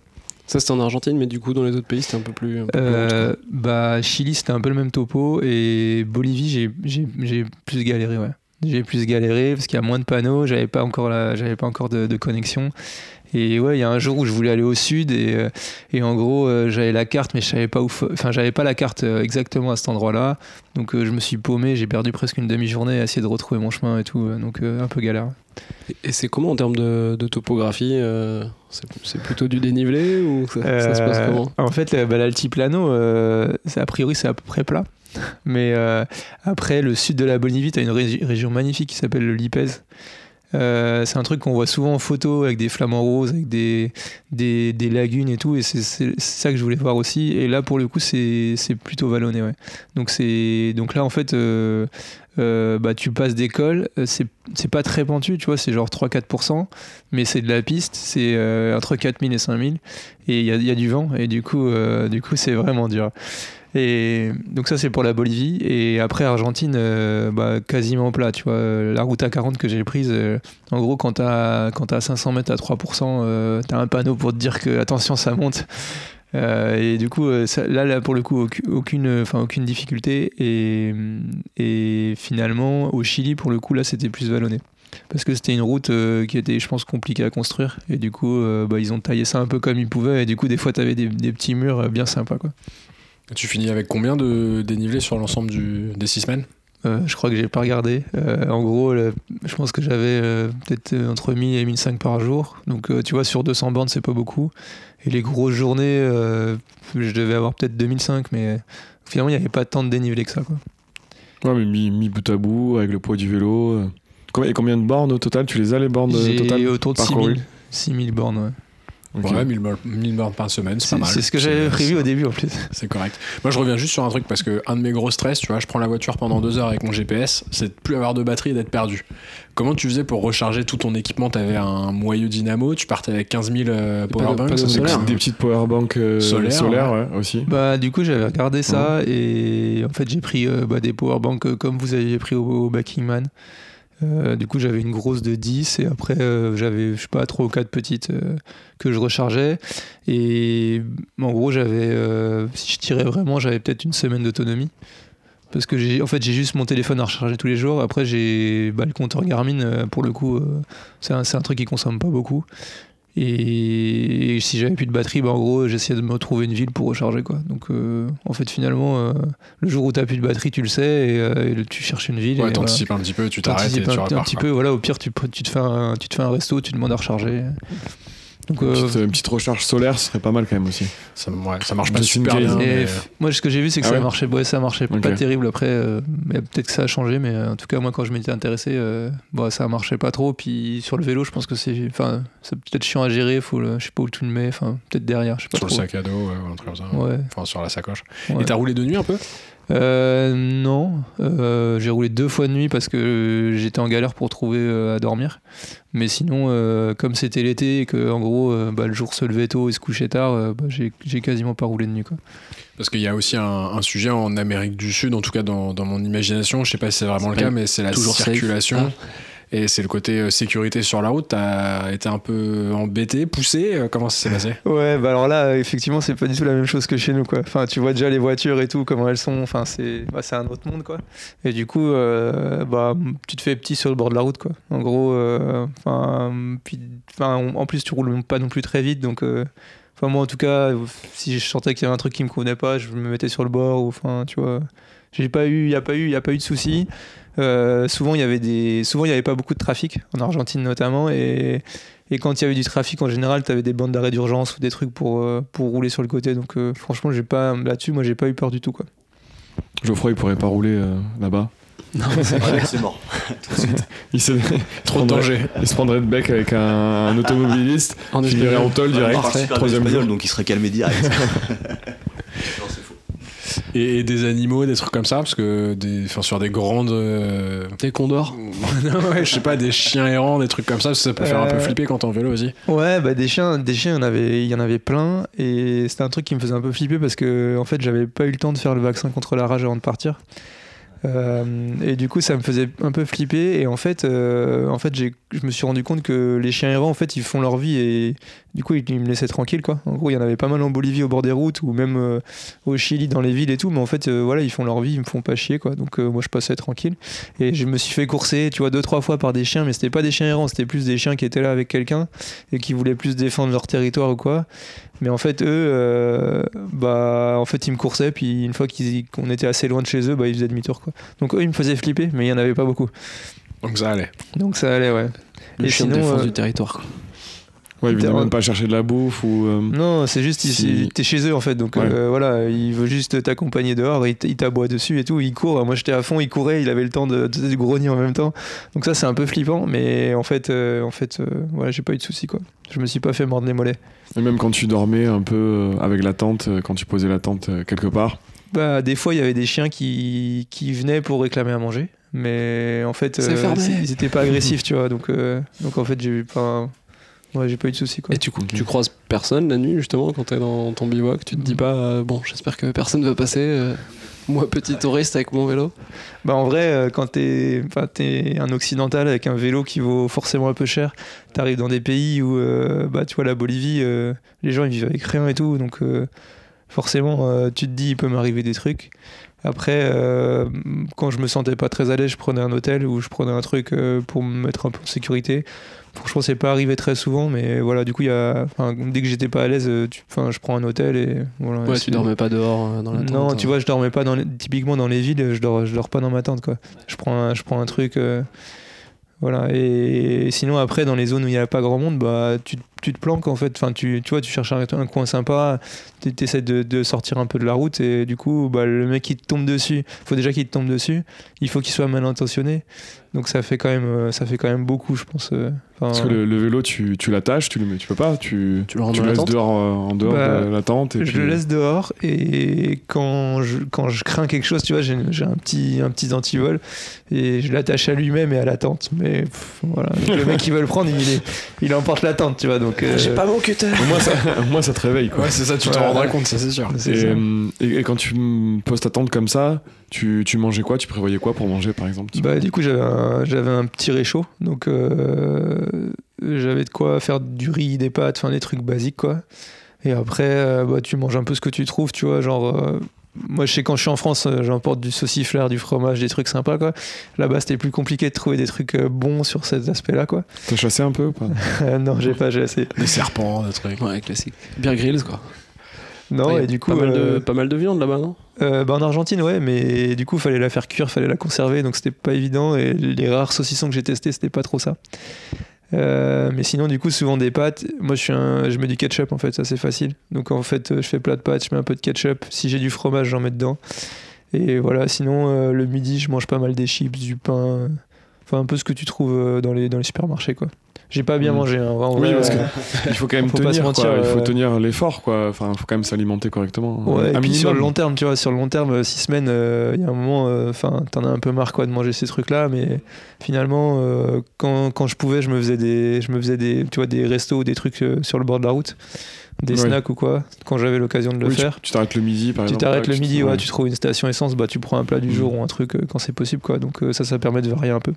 Ça, c'était en Argentine, mais du coup, dans les autres pays, c'était un peu plus. un peu plus Euh, bah Chili c'était un peu le même topo et Bolivie j'ai- j'ai j'ai plus galéré ouais. J'ai plus galéré parce qu'il y a moins de panneaux, j'avais pas encore la, j'avais pas encore de, de connexion. Et ouais, il y a un jour où je voulais aller au sud et, euh, et en gros euh, j'avais la carte mais je savais pas où, enfin j'avais pas la carte euh, exactement à cet endroit-là. Donc je me suis paumé, j'ai perdu presque une demi-journée à essayer de retrouver mon chemin et tout, donc un peu galère. Et c'est comment en termes de, de topographie euh, C'est plutôt du dénivelé ou ça, ça se passe comment? En fait, bah, l'altiplano, euh, a priori, c'est à peu près plat. *laughs* Mais après, le sud de la Bolivie, tu as une régi- région magnifique qui s'appelle le Lipèze. Euh, c'est un truc qu'on voit souvent en photo avec des flamants roses, avec des, des, lagunes et tout. Et c'est ça que je voulais voir aussi. Et là, pour le coup, c'est plutôt vallonné. Ouais. Donc, donc là, en fait, euh, euh, bah, tu passes d'école. euh, C'est pas très pentu, tu vois, c'est genre 3-4%. Mais c'est de la piste. C'est euh, entre 4000 et 5000 et il y a, y a du vent et du coup du coup c'est vraiment dur et donc ça c'est pour la Bolivie et après Argentine euh, bah, quasiment plat tu vois la route A40 que j'ai prise euh, en gros quand t'as quand t'as 500 mètres à 3% euh, t'as un panneau pour te dire que attention ça monte Euh, et du coup là, là pour le coup aucune enfin, aucune difficulté et, finalement au Chili pour le coup là c'était plus vallonné parce que c'était une route qui était, je pense, compliquée à construire. Et du coup, bah, ils ont taillé ça un peu comme ils pouvaient. Et du coup, des fois, tu avais des, des petits murs bien sympas. Quoi. Tu finis avec combien de dénivelé sur l'ensemble des six semaines? Euh, je crois que j'ai pas regardé. Euh, en gros, le- je pense que j'avais euh, peut-être entre 1000 et 1005 par jour. Donc, euh, tu vois, sur 200 bornes, c'est pas beaucoup. Et les grosses journées, euh, je devais avoir peut-être 2005, mais finalement, il n'y avait pas tant de dénivelé que ça. Quoi. Ouais, mais mis, mis bout à bout avec le poids du vélo. euh. Et combien de bornes au total? Tu les as les bornes J'ai totales autour de parcourues 6000, 6000 bornes. ouais. Ok. Ouais, 1000 bornes- 1000 bornes par semaine, c'est pas mal. c'est ce que j'avais prévu au début en plus. C'est correct. Moi, je reviens juste sur un truc parce que un de mes gros stress, tu vois, je prends la voiture pendant deux heures avec mon GPS, c'est de plus avoir de batterie et d'être perdu. Comment tu faisais pour recharger tout ton équipement? T'avais un moyeu dynamo, tu partais avec 15 000 euh, de- powerbanks, de Des solaire. petites, des petites powerbanks euh, Solaires, solaires, ouais, aussi. Bah du coup j'avais regardé ça et en fait j'ai pris euh, bah, des powerbanks euh, comme vous aviez pris au, au Backing Man. Euh, du coup j'avais une grosse de 10 et après euh, j'avais je sais pas trois ou quatre petites euh, que je rechargeais. Et en gros j'avais si je tirais vraiment j'avais peut-être une semaine d'autonomie. Parce que j'ai en fait juste mon téléphone à recharger tous les jours. Après j'ai bah, le compteur Garmin pour le coup c'est un, un truc qui consomme pas beaucoup et, si j'avais plus de batterie, bah en gros, j'essayais de me trouver une ville pour recharger. Quoi. Donc, euh, en fait, finalement, euh, le jour où tu plus de batterie, tu le sais, et, euh, et tu cherches une ville. Ouais, et voilà. t'anticipes un petit peu, tu t'arrêtes et T'anticipes tu un, un petit peu. Voilà, au pire, tu, tu, te fais un, tu te fais un resto, tu demandes à recharger. Donc, Une euh, petite, une petite recharge solaire, ce serait pas mal quand même aussi. Ça, ouais, ça marche pas super bien. mais- f- moi, ce que j'ai vu, c'est que Ah ça ouais marchait. Ouais, ça marchait pas terrible. Après, euh, mais peut-être que ça a changé, mais euh, en tout cas, moi, quand je m'étais intéressé, euh, bah, ça marchait pas trop. Puis sur le vélo, je pense que c'est, enfin, c'est peut-être chiant à gérer. Faut, le, je sais pas où tu le mets. Enfin, peut-être derrière. Je sais pas Sur le sac à dos, ouais, ou un truc comme ça. Ouais. Enfin, sur la sacoche. ouais. Et t'as roulé de nuit un peu? Euh, non, Euh, j'ai roulé deux fois de nuit parce que j'étais en galère pour trouver euh, à dormir. Mais sinon, comme c'était l'été et que en gros, bah, le jour se levait tôt et se couchait tard, bah, j'ai quasiment pas roulé de nuit. Quoi. Parce qu'il y a aussi un, un sujet en Amérique du Sud, en tout cas dans, dans mon imagination, je sais pas si c'est vraiment le cas, mais c'est la safe. circulation. Et c'est le côté euh, sécurité sur la route. T'as été un peu embêté, poussé. euh, Comment ça s'est passé? Ouais, bah alors là, effectivement, c'est pas du tout la même chose que chez nous, quoi. Enfin, tu vois déjà les voitures et tout, comment elles sont. Enfin, c'est bah, un autre monde, quoi. Et du coup, euh, bah, tu te fais petit sur le bord de la route, quoi. En gros, enfin, en plus, tu roules pas non plus très vite, donc. Enfin, moi, en tout cas, si je sentais qu'il y avait un truc qui me convenait pas, je me mettais sur le bord, ou enfin, tu vois. J'ai pas eu, il y a pas eu, il a pas eu de soucis. Euh, souvent, il y avait des, souvent, il y avait pas beaucoup de trafic en Argentine notamment, et et quand il y avait du trafic en général, tu avais des bandes d'arrêt d'urgence ou des trucs pour, euh, pour rouler sur le côté. Donc euh, franchement, j'ai pas là-dessus, moi j'ai pas eu peur du tout quoi. Geoffroy, il pourrait pas rouler euh, là-bas. Non, c'est mort. *laughs* Tout de suite. Il, se... Trop de danger. il se prendrait de bec avec un, un automobiliste, En finirait en tôle direct, troisième donc il serait calmé direct. *laughs* Et, et des animaux, des trucs comme ça, parce que des, sur des grandes. euh, Des condors. *laughs* non, ouais, je sais pas, des chiens errants, des trucs comme ça, ça peut faire un peu Euh, flipper quand t'es en vélo aussi. Ouais, bah des chiens, des chiens, il y en avait, plein et c'était un truc qui me faisait un peu flipper parce que en fait, j'avais pas eu le temps de faire le vaccin contre la rage avant de partir. Euh, et du coup, ça me faisait un peu flipper. Et en fait, euh, en fait, je me suis rendu compte que les chiens errants, en fait, ils font leur vie et du coup, ils, me laissaient tranquille, quoi. En gros, il y en avait pas mal en Bolivie au bord des routes ou même euh, au Chili dans les villes et tout. Mais en fait, euh, voilà, ils font leur vie, ils me font pas chier, quoi. Donc, euh, moi, je passais tranquille. Et je me suis fait courser, tu vois, deux, trois fois par des chiens, mais c'était pas des chiens errants, c'était plus des chiens qui étaient là avec quelqu'un et qui voulaient plus défendre leur territoire ou quoi. Mais en fait, eux, euh, bah, en fait, ils me coursaient, puis une fois qu'ils- qu'on était assez loin de chez eux, bah, ils faisaient demi-tour, quoi. Donc, eux, ils me faisaient flipper, mais il y en avait pas beaucoup. Donc ça allait. Donc, ça allait, ouais. Le Et chien de sinon, défense euh, du territoire. quoi. Ouais, T'es- même pas chercher de la bouffe ou. euh, Non, c'est juste, il- Si- t'es chez eux en fait, donc Ouais. euh, voilà, il veut juste t'accompagner dehors, il t'aboie dessus et tout, il court. Moi j'étais à fond, il courait, il avait le temps de, de, de grogner en même temps. Donc ça c'est un peu flippant, mais en fait, euh, en fait, euh, voilà, j'ai pas eu de soucis quoi. Je me suis pas fait mordre les mollets. Et même quand tu dormais un peu avec la tente, quand tu posais la tente quelque part? Bah des fois il y avait des chiens qui, qui venaient pour réclamer à manger, mais en fait, ils étaient pas *laughs* agressifs, tu vois. Donc, euh, donc en fait j'ai eu pas, ouais, j'ai pas eu de soucis quoi. Et tu, tu croises personne la nuit justement quand t'es dans ton bivouac? Tu te dis pas, euh, bon, j'espère que personne va passer. euh, moi, petit touriste avec mon vélo? Bah en vrai, euh, quand t'es enfin, t'es un occidental avec un vélo qui vaut forcément un peu cher, t'arrives dans des pays où, euh, bah, tu vois, la Bolivie, euh, les gens ils vivent avec rien et tout, donc euh, forcément, euh, tu te dis, il peut m'arriver des trucs. Après, euh, quand je me sentais pas très à l'aise, je prenais un hôtel ou je prenais un truc euh, pour me mettre un peu en sécurité. Franchement, c'est pas arrivé très souvent, mais voilà, du coup, il y a, dès que j'étais pas à l'aise, euh, je prends un hôtel et voilà. Ouais, Et tu dormais pas dehors euh, dans la tente. non, tu vois, je dormais pas dans les- typiquement dans les villes, je dors, je dors pas dans ma tente quoi. Je prends un, je prends un truc euh, voilà et, sinon après dans les zones où il y a pas grand monde, bah tu, tu te planques en fait, enfin tu, tu vois, tu cherches un, un coin sympa, tu essaies de, de sortir un peu de la route et du coup bah, le mec qui te tombe dessus, faut déjà qu'il te tombe dessus, il faut qu'il soit mal intentionné. Donc ça fait quand même euh, ça fait quand même beaucoup je pense euh, enfin, Parce que le, le vélo, tu, tu l'attaches, tu le mets, tu peux pas, tu, Tu le tu dans laisses dehors, euh, en dehors Bah, de la tente. Et je puis- le laisse dehors et quand je, quand je crains quelque chose, tu vois, j'ai j'ai un petit, un petit antivol et je l'attache à lui-même et à la tente. Mais pff, voilà, le mec qui veut le prendre, il, il emporte la tente, tu vois. Donc, euh, J'ai pas mon cutter Au moins, ça, *laughs* moins, ça te réveille. Quoi. Ouais, c'est ça, tu Ouais. t'en rendras compte, ça c'est sûr. Et, euh, et- et quand tu poses ta tente comme ça, tu, tu mangeais quoi? Tu prévoyais quoi pour manger, par exemple? Bah, du coup, j'avais un, j'avais un petit réchaud. Donc, euh, j'avais de quoi faire du riz, des pâtes, enfin, des trucs basiques, quoi. Et après, euh, bah, tu manges un peu ce que tu trouves, tu vois. Genre, euh, moi, je sais quand je suis en France, euh, j'emporte du sauciflard, du fromage, des trucs sympas, quoi. Là-bas, c'était plus compliqué de trouver des trucs euh, bons sur cet aspect-là, quoi. T'as chassé un peu ou pas? *laughs* Non, j'ai pas, assez. Des serpents, des trucs. Ouais, classique. Beer Grylls, quoi. Non, Ouais, et du coup, pas, mal de, euh, pas mal de viande là-bas, non? euh, bah, en Argentine, ouais, mais du coup, fallait la faire cuire, fallait la conserver, donc c'était pas évident. Et les rares saucissons que j'ai testés, c'était pas trop ça. Euh, mais sinon, du coup, souvent des pâtes. Moi, je, suis un, je mets du ketchup en fait, ça c'est facile. Donc en fait, euh, je fais plat de pâtes, je mets un peu de ketchup. Si j'ai du fromage, j'en mets dedans. Et voilà, sinon, euh, le midi, je mange pas mal des chips, du pain. Enfin, un peu ce que tu trouves euh, dans les, dans les supermarchés, quoi. J'ai pas bien Mm. mangé, hein, en Oui, vrai, parce euh, que il faut quand *laughs* même Faut tenir, mentir, quoi. Il faut euh, tenir l'effort, quoi. Enfin, il faut quand même s'alimenter correctement. Ouais, et puis sur le long terme, tu vois, sur le long terme, euh, six semaines, euh, il y a un moment, euh, enfin, t'en as un peu marre quoi de manger ces trucs-là, mais finalement, quand, quand je pouvais, je me faisais des, je me faisais des, tu vois, des restos ou des trucs sur le bord de la route, des Ouais. snacks ou quoi, quand j'avais l'occasion de le Oui, tu- faire. Tu t'arrêtes le midi, par Tu exemple. t'arrêtes là, le tu- midi, ouais, ouais. tu trouves une station essence, bah tu prends un plat du Mm. jour ou un truc euh, quand c'est possible, quoi. Donc euh, ça, ça permet de varier un peu.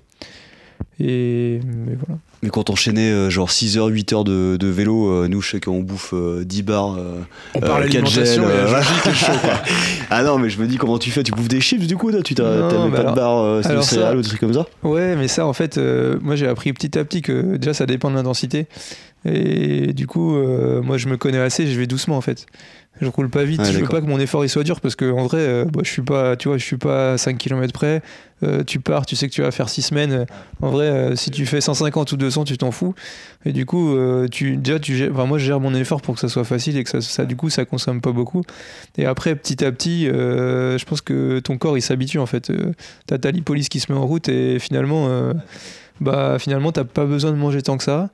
Et mais voilà. Mais quand t'enchaînais euh, genre 6 heures, 8 heures de, de vélo, euh, nous je sais qu'on bouffe euh, 10 bars. euh, On euh, parle quatre alimentation gels, chaud, *laughs* ah non, mais je me dis comment tu fais? Tu bouffes des chips du coup toi? Tu t'avais pas alors- de bar euh, ça- céréales ou des trucs comme ça? Ouais, mais ça, en fait, euh, moi j'ai appris petit à petit que déjà ça dépend de l'intensité. Et du coup, euh, moi je me connais assez, je vais doucement en fait. Je roule pas vite, Ouais, je veux pas que mon effort il soit dur parce que en vrai, euh, bah, je suis pas, tu vois, je suis pas à 5 km près. Euh, tu pars, tu sais que tu vas faire 6 semaines. En vrai, si tu fais 150 ou 200, tu t'en fous. Et du coup, tu, déjà, tu gères- enfin, moi je gère mon effort pour que ça soit facile et que ça, ça, du coup, ça consomme pas beaucoup. Et après, petit à petit, je pense que ton corps il s'habitue en fait. T'as ta lipolyse qui se met en route et finalement, bah finalement t'as pas besoin de manger tant que ça.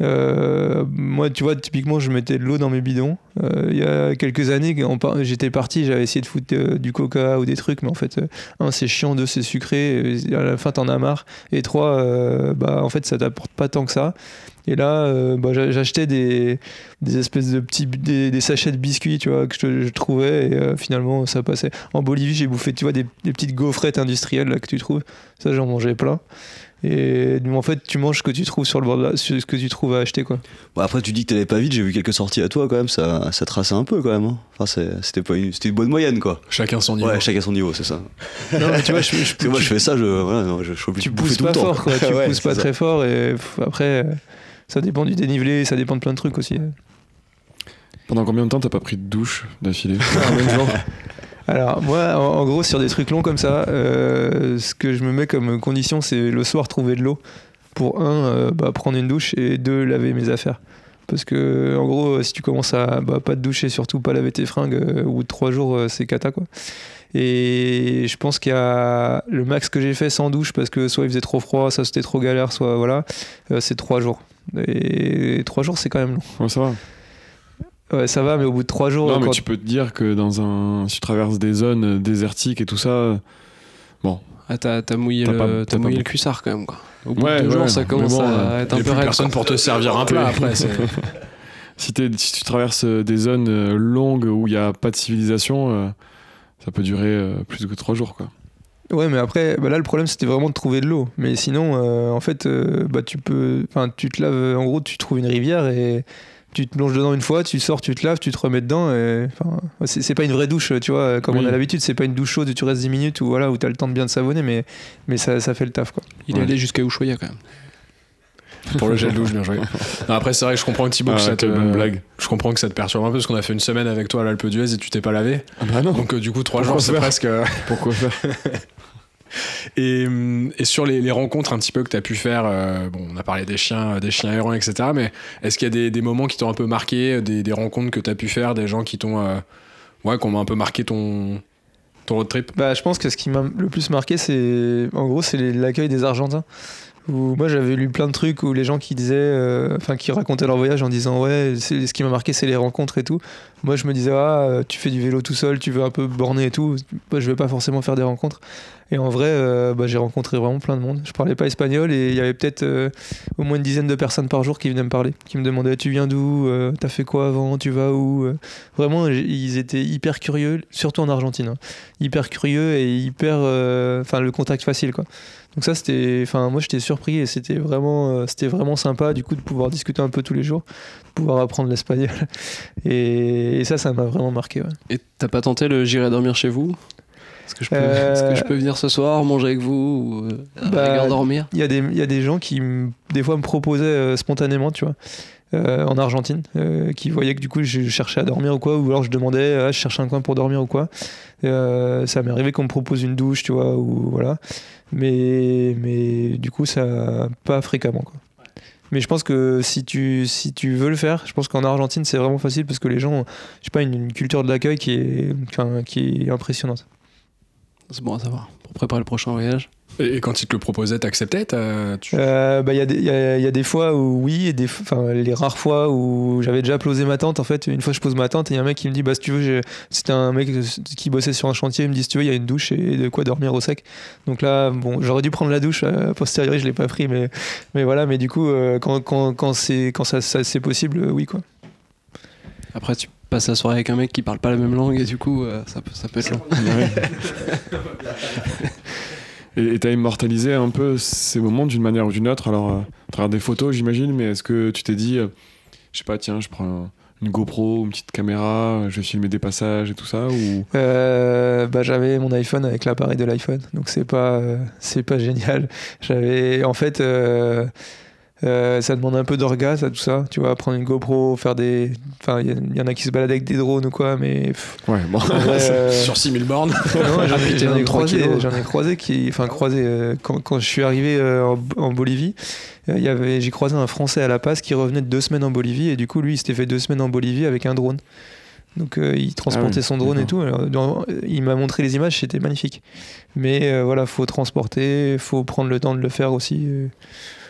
Euh, moi, tu vois, typiquement, je mettais de l'eau dans mes bidons. Euh, il y a quelques années, j'étais parti, j'avais essayé de foutre euh, du coca ou des trucs, mais en fait, un, c'est chiant, deux, c'est sucré, à la fin, t'en as marre. Et trois, bah, en fait, ça t'apporte pas tant que ça. Et là, bah, j'a- j'achetais des, des espèces de petits des, sachets de biscuits, tu vois, que je, trouvais, et finalement, ça passait. En Bolivie, j'ai bouffé, tu vois, des, petites gaufrettes industrielles que tu trouves. Ça, j'en mangeais plein. Et en fait, tu manges ce que tu trouves sur le bord de la, ce que tu trouves à acheter, quoi. Bon, Après, tu dis que t'allais pas vite, j'ai vu quelques sorties à toi quand même, ça, ça traçait un peu quand même. hein. Enfin, c'est- c'était pas une, c'était une bonne moyenne quoi. Chacun son niveau. Ouais, chacun son niveau, c'est ça. Non, mais tu vois, je, moi, je fais ça, je, voilà, non, je, je suis obligé tu de bouffer pousses tout pas le temps. fort, quoi. Tu *laughs* Ouais, pousses pas ça. très fort, et pff, après, euh, ça dépend du dénivelé, ça dépend de plein de trucs aussi. Pendant combien de temps t'as pas pris de douche d'affilée? *laughs* Alors, moi, en, gros, sur des trucs longs comme ça, euh, ce que je me mets comme condition, c'est le soir trouver de l'eau. Pour un, euh, bah, prendre une douche, et deux, laver mes affaires. Parce que, en gros, si tu commences à bah, pas te doucher, surtout pas laver tes fringues, euh, au bout trois jours, c'est cata, quoi. Et je pense qu'il y a le max que j'ai fait sans douche, parce que soit il faisait trop froid, soit c'était trop galère, soit voilà, c'est trois jours. Et trois jours, c'est quand même long. Ça va. Ouais, ça va, mais au bout de trois jours, Non, mais tu peux te dire que dans un. Si tu traverses des zones euh, désertiques et tout ça. Ah, t'as t'as mouillé, le, pas- mouillé le cuissard quand même. Quoi. Au bout Ouais, de deux ouais, jours, ça commence bon, à euh, être Il un n'y a peu personne pour te servir un *laughs* plat après. *laughs* Si, si tu traverses euh, des zones euh, longues où il n'y a pas de civilisation, euh, ça peut durer euh, plus que trois jours. Quoi. Ouais, mais après, bah là, le problème, c'était vraiment de trouver de l'eau. Mais sinon, euh, en fait, euh, bah, tu peux. Enfin, tu te laves. En gros, tu trouves une rivière et tu te plonges dedans une fois, tu sors, tu te laves, tu te remets dedans. Et, enfin, c'est c'est pas une vraie douche, tu vois. Comme Oui. on a l'habitude, c'est pas une douche chaude où tu restes 10 minutes ou voilà, où t'as le temps de bien te savonner, mais, mais ça, ça fait le taf, quoi. Il est Ouais. allé jusqu'à Ushuaia quand même. Pour le gel douche, bien joué. Non, après, c'est vrai que je comprends que Thibaut, que Ah, ça te, bonne blague. je comprends que ça te perturbe un peu parce qu'on a fait une semaine avec toi à l'Alpe d'Huez et tu t'es pas lavé. Ah bah non Donc, euh, du coup, trois Pourquoi jours, c'est presque. euh, Pourquoi faire *laughs* Et, hum, et sur les, rencontres un petit peu que tu as pu faire, euh, on a parlé des chiens, des chiens errants, etc. Mais est-ce qu'il y a des, moments qui t'ont un peu marqué, des, rencontres que tu as pu faire, des gens qui t'ont, euh, ouais, qui un peu marqué ton, ton road trip? Bah, je pense que ce qui m'a le plus marqué, c'est en gros, c'est l'accueil des Argentins. Où moi, j'avais lu plein de trucs où les gens qui disaient, euh, enfin, qui racontaient leur voyage en disant ouais, ce qui m'a marqué, c'est les rencontres et tout. Moi, je me disais ah, euh, tu fais du vélo tout seul, tu veux un peu borner et tout. Moi, je vais pas forcément faire des rencontres. Et en vrai, euh, bah, j'ai rencontré vraiment plein de monde. Je parlais pas espagnol et il y avait peut-être au moins une dizaine de personnes par jour qui venaient me parler, qui me demandaient tu viens d'où, Euh, t'as fait quoi avant, tu vas où. Vraiment, ils étaient hyper curieux, surtout en Argentine. hein hyper curieux et hyper enfin le contact facile quoi donc ça c'était enfin moi j'étais surpris et c'était vraiment euh, c'était vraiment sympa du coup de pouvoir discuter un peu tous les jours de pouvoir apprendre l'espagnol. *laughs* Et, et ça ça m'a vraiment marqué ouais. Et t'as pas tenté le j'irai dormir chez vous? Est-ce que, je peux- Euh, est-ce que je peux venir ce soir, manger avec vous ou euh, Bah, dormir? il y a des il y a des gens qui des fois me proposaient euh, spontanément tu vois euh, en Argentine euh, qui voyaient que du coup je cherchais à dormir ou quoi ou alors je demandais ah, je cherchais un coin pour dormir ou quoi Euh, ça m'est arrivé qu'on me propose une douche tu vois ou voilà mais mais du coup ça pas fréquemment quoi mais je pense que si tu, si tu veux le faire, je pense qu'en Argentine c'est vraiment facile parce que les gens ont je sais pas, une, une culture de l'accueil qui est, qui est impressionnante. C'est bon à savoir. Pour préparer le prochain voyage. Et, et quand ils te le proposaient, t'acceptais tu- Euh, bah, Il y, a des- il y, a, il y a des fois où oui, et des, f- enfin, les rares fois où j'avais déjà posé ma tente. En fait, une fois je pose ma tente et il y a un mec qui me dit bah, si tu veux, c'était un mec qui bossait sur un chantier. Il me dit si tu veux, il y a une douche et de quoi dormir au sec. Donc là, bon, j'aurais dû prendre la douche. A posteriori, je l'ai pas pris, mais, mais voilà. Mais du coup, euh, quand, quand, quand, c'est, quand ça, ça- c'est possible, euh, oui quoi. Après, tu passes la soirée avec un mec qui parle pas la même langue et du coup, euh, ça, peut, ça peut être long. *laughs* Et t'as immortalisé un peu ces moments d'une manière ou d'une autre, alors euh, à travers des photos, j'imagine, mais est-ce que tu t'es dit, euh, je sais pas, tiens, je prends une GoPro, une petite caméra, je vais filmer des passages et tout ça ou... Euh, bah, j'avais mon iPhone avec l'appareil de l'iPhone, donc c'est pas, euh, c'est pas génial. J'avais, en fait, euh, ça demande un peu d'orgasme, tout ça. Tu vois, prendre une GoPro, faire des. Enfin, il y, y en a qui se baladent avec des drones ou quoi, mais. pff, Ouais, bon. vrai, *laughs* euh, Sur 6000 bornes. *laughs* j'en ai, j'en ai 23 croisé, ai croisé qui, enfin croisé euh, quand, quand je suis arrivé euh, en, en Bolivie, euh, il y avait, j'ai croisé un Français à La Paz qui revenait de deux semaines en Bolivie et du coup lui il s'était fait deux semaines en Bolivie avec un drone. Donc euh, il transportait Ah oui, son drone et tout. Alors, dans- il m'a montré les images, c'était magnifique. Mais euh, voilà, faut transporter, faut prendre le temps de le faire aussi. euh.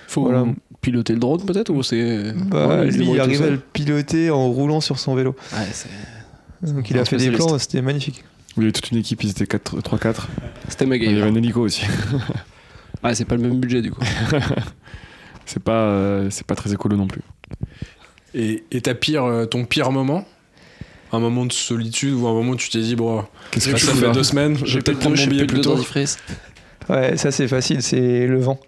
Faut Voilà. piloter le drone peut-être ou c'est. Bah, Ouais, lui, il arrivait à le piloter en roulant sur son vélo. Ouais, Donc il a fait des plans, c'était magnifique. Il y avait toute une équipe, ils étaient 4 3-4. C'était Il y avait méga. un hélico aussi. *laughs* Ouais, c'est pas le même budget du coup. *laughs* C'est pas, euh, c'est pas très écolo non plus. Et, et ta pire, euh, ton pire moment? Un moment de solitude ou un moment où tu t'es dit, bon, Qu'est-ce ça que tu fait deux semaines, je vais peut-être prendre mon billet plus tôt. Ouais, ça c'est facile, c'est le vent.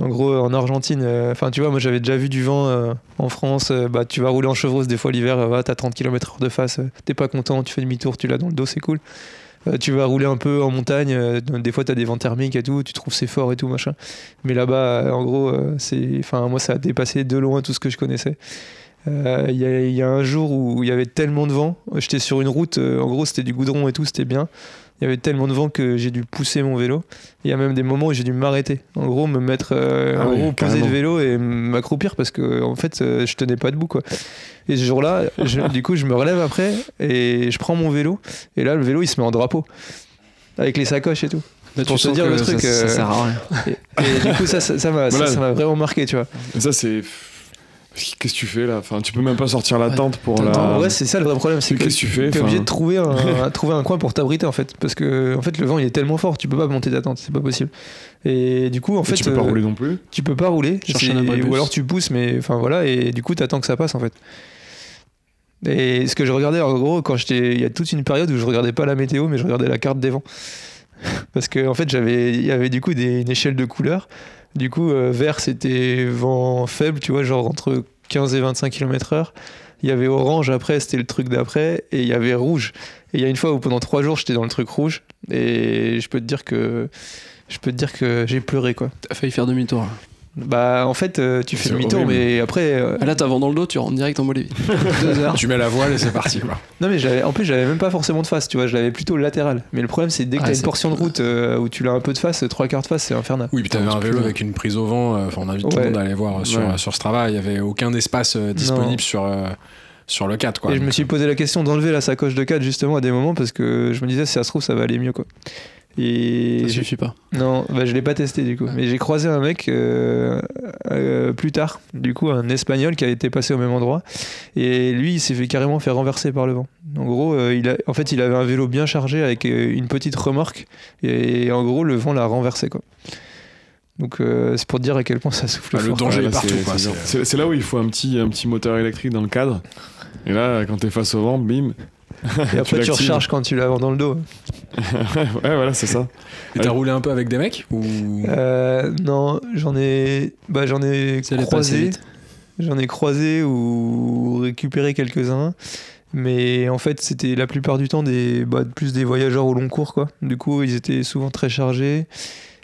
En gros, en Argentine, euh, enfin tu vois, moi j'avais déjà vu du vent euh, en France. euh, bah, tu vas rouler en chevreuse des fois l'hiver, ouais, t'as 30 km/h de face, t'es pas content, tu fais demi-tour, tu l'as dans le dos, c'est cool. Tu vas rouler un peu en montagne, des fois t'as des vents thermiques et tout, tu trouves c'est fort et tout machin. Mais là-bas, en gros, c'est, enfin moi ça a dépassé de loin tout ce que je connaissais. Il y, a- un jour où il y avait tellement de vent, j'étais sur une route, en gros c'était du goudron et tout, c'était bien. Il y avait tellement de vent que j'ai dû pousser mon vélo. Il y a même des moments où j'ai dû m'arrêter. En gros, me mettre, euh, Ah en oui, gros, poser le vélo et m'accroupir parce que en fait, euh, je tenais pas debout quoi. Et ce jour-là, *laughs* du coup, je me relève après et je prends mon vélo et là, le vélo, il se met en drapeau avec les sacoches et tout. Là, Pour te dire le truc, Ça, euh, sert à rien. Et, et du coup, ça, ça m'a, Voilà. vraiment marqué, tu vois. Ça, c'est. Qu'est-ce que tu fais là? Enfin, tu peux même pas sortir la Ouais, tente pour la. Vrai, c'est ça le vrai problème, c'est que qu'est-ce que tu fais? T'es obligé de trouver un, *laughs* trouver un coin pour t'abriter en fait, parce que en fait le vent il est tellement fort, tu peux pas monter ta tente, c'est pas possible. Et du coup en et fait tu peux pas euh, rouler non plus. tu peux pas rouler, ou alors tu pousses, mais enfin voilà, et du coup t'attends que ça passe en fait. Et ce que je regardais en gros quand j'étais, il y a toute une période où je regardais pas la météo, mais je regardais la carte des vents, *laughs* parce que en fait j'avais, il y avait du coup des, une échelle de couleurs. Du coup euh, vert c'était vent faible, tu vois, genre entre 15 et 25 km/h. Il y avait orange après, c'était le truc d'après, et il y avait rouge. Et il y a une fois où pendant trois jours j'étais dans le truc rouge, et je peux te dire que je peux dire que j'ai pleuré quoi. T'as failli faire demi-tour. Bah en fait euh, tu fais demi-tour, mais après euh, Ah, là, t'as vent dans le dos, tu rentres direct en Bolivie. *laughs* Deux heures. Tu mets la voile et c'est parti, quoi. non mais j'avais en plus j'avais même pas forcément de face, tu vois, je l'avais plutôt latéral. Mais le problème c'est dès que Ah, t'as une portion de route euh, où tu l'as un peu de face, trois quarts de face, c'est infernal. Oui, puis t'avais un vélo avec une prise au vent. Enfin, on invite tout le monde à aller voir sur, Ouais. sur Strava. Il y avait aucun espace disponible sur, euh, sur le 4, quoi. et je me suis posé la question d'enlever la sacoche de 4 justement à des moments parce que je me disais si ça se trouve ça va aller mieux quoi. Et Ça suffit pas. Non, bah, je l'ai pas testé du coup. Mais j'ai croisé un mec euh, euh, plus tard, du coup, un espagnol qui a été passé au même endroit. Et lui, il s'est fait carrément faire renverser par le vent. En gros, euh, il a, en fait, il avait un vélo bien chargé avec euh, une petite remorque. Et en gros, le vent l'a renversé. Quoi. Donc, euh, c'est pour te dire à quel point ça souffle Ah, le danger Ouais, est partout, c'est là où il faut un petit, un petit moteur électrique dans le cadre. Et là, quand t'es face au vent, bim. Et après, tu, recharges quand tu l'as dans le dos. *laughs* ouais, voilà, c'est ça. Et t'as roulé un peu avec des mecs ou... Euh, non, j'en ai, bah, j'en ai Ça croisé. J'en ai croisé ou récupéré quelques-uns. Mais en fait, c'était la plupart du temps des, bah, plus des voyageurs au long cours. Quoi. Du coup, ils étaient souvent très chargés.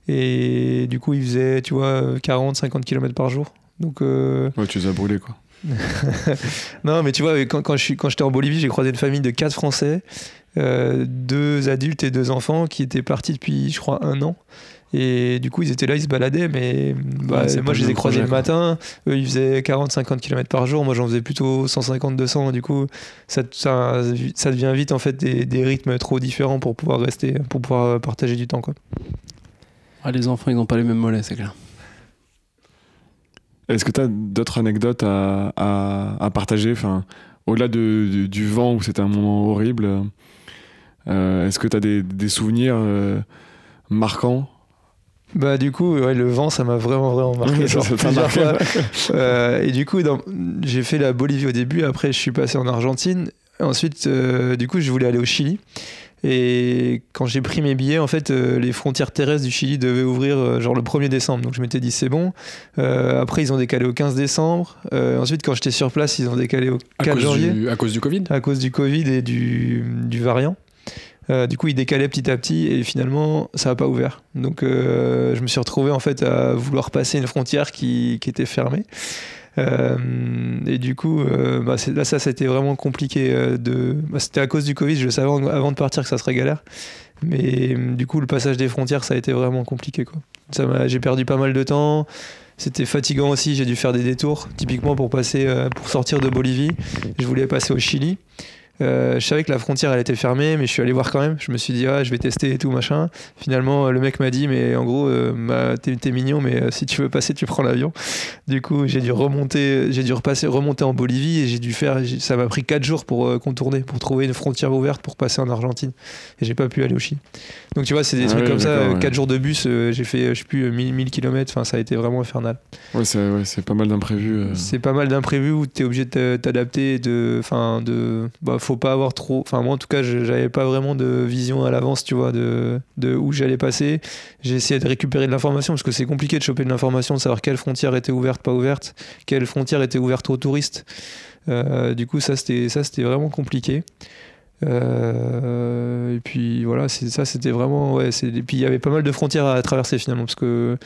Et du coup, ils faisaient, tu vois, 40, 50 km par jour. Donc, euh, Ouais, tu les as brûlés, quoi. *laughs* non, mais tu vois, quand, quand je suis- quand j'étais en Bolivie, j'ai croisé une famille de quatre Français, euh, deux adultes et deux enfants qui étaient partis depuis, je crois, un an. Et du coup, ils étaient là, ils se baladaient, mais bah, Ouais, c'est moi, je le les ai croisés projet, le matin. Eux, ils faisaient 40-50 km par jour. Moi, j'en faisais plutôt 150-200. Du coup, ça, ça, ça devient vite, en fait, des, des rythmes trop différents pour pouvoir rester, pour pouvoir partager du temps, quoi. Ah, les enfants, ils n'ont pas les mêmes mollets, c'est clair. Est-ce que tu as d'autres anecdotes à, à, à partager? Enfin, Au-delà de, de- du vent où c'était un moment horrible, euh, est-ce que tu as des, des souvenirs euh, marquants? Bah du coup, ouais, le vent, ça m'a vraiment vraiment marqué. Ça, genre, ça t'a plusieurs marqué, fois. Euh, et du coup, dans- j'ai fait la Bolivie au début. Après, je suis passé en Argentine. Ensuite, du coup, je voulais aller au Chili. Et quand j'ai pris mes billets, en fait, euh, les frontières terrestres du Chili devaient ouvrir euh, genre le 1er décembre. Donc je m'étais dit c'est bon. Euh, après, ils ont décalé au 15 décembre. Ensuite, quand j'étais sur place, ils ont décalé au À 4 cause, janvier du, à cause du Covid? À cause du Covid et du, du variant. Du coup, ils décalaient petit à petit et finalement, ça n'a pas ouvert. Donc, je me suis retrouvé en fait à vouloir passer une frontière qui, qui était fermée. Euh, et du coup, euh, bah, là, ça, c'était vraiment compliqué. euh, bah, c'était à cause du Covid, je le savais avant, de partir que ça serait galère. Mais du coup, le passage des frontières, ça a été vraiment compliqué. J'ai perdu pas mal de temps. C'était fatigant aussi, j'ai dû faire des détours, typiquement pour passer, pour sortir de Bolivie. Je voulais passer au Chili. Euh, je savais que la frontière elle était fermée, mais je suis allé voir quand même. Je me suis dit, ah, je vais tester et tout, machin. Finalement, euh, le mec m'a dit, mais en gros, euh, bah, t'es, t'es mignon, mais euh, si tu veux passer, tu prends l'avion. Du coup, j'ai dû remonter, j'ai dû repasser, remonter en Bolivie et j'ai dû faire, j'ai- ça m'a pris 4 jours pour contourner, pour trouver une frontière ouverte pour passer en Argentine. Et j'ai pas pu aller au Chili. Donc tu vois, c'est des Ah trucs comme ça. ouais. 4 jours de bus, j'ai fait, je sais plus, 1000, 1000 km. Enfin, ça a été vraiment infernal. Ouais, c'est ouais, c'est pas mal d'imprévus. C'est pas mal d'imprévus où tu es obligé de t'a- t'adapter. De, enfin, de, bah, faut pas avoir trop. Enfin, moi en tout cas, j'avais pas vraiment de vision à l'avance, tu vois, de, où j'allais passer. J'ai essayé de récupérer de l'information parce que c'est compliqué de choper de l'information, de savoir quelle frontière était ouverte, pas ouverte, quelle frontière était ouverte aux touristes. Euh, du coup, ça c'était vraiment compliqué. Euh, et puis voilà, ça, c'était vraiment ouais. Et puis il y avait pas mal de frontières à traverser finalement parce que,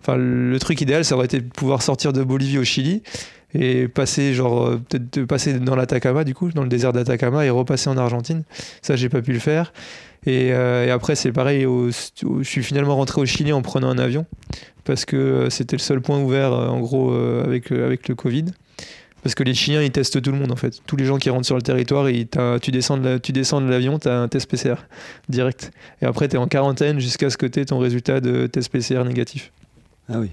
enfin, le truc idéal, ça aurait été de pouvoir sortir de Bolivie au Chili et passer genre euh, peut-être passer dans l'Atacama du coup, dans le désert d'Atacama et repasser en Argentine. Ça, j'ai pas pu le faire. Et, euh, après, c'est pareil. je suis finalement rentré au Chili en prenant un avion parce que euh, c'était le seul point ouvert en gros avec avec le Covid. Parce que les Chiliens, ils testent tout le monde en fait. Tous les gens qui rentrent sur le territoire, tu descends tu descends de l'avion, tu as un test PCR direct. Et après, tu es en quarantaine jusqu'à ce que tu aies ton résultat de test PCR négatif. Ah oui.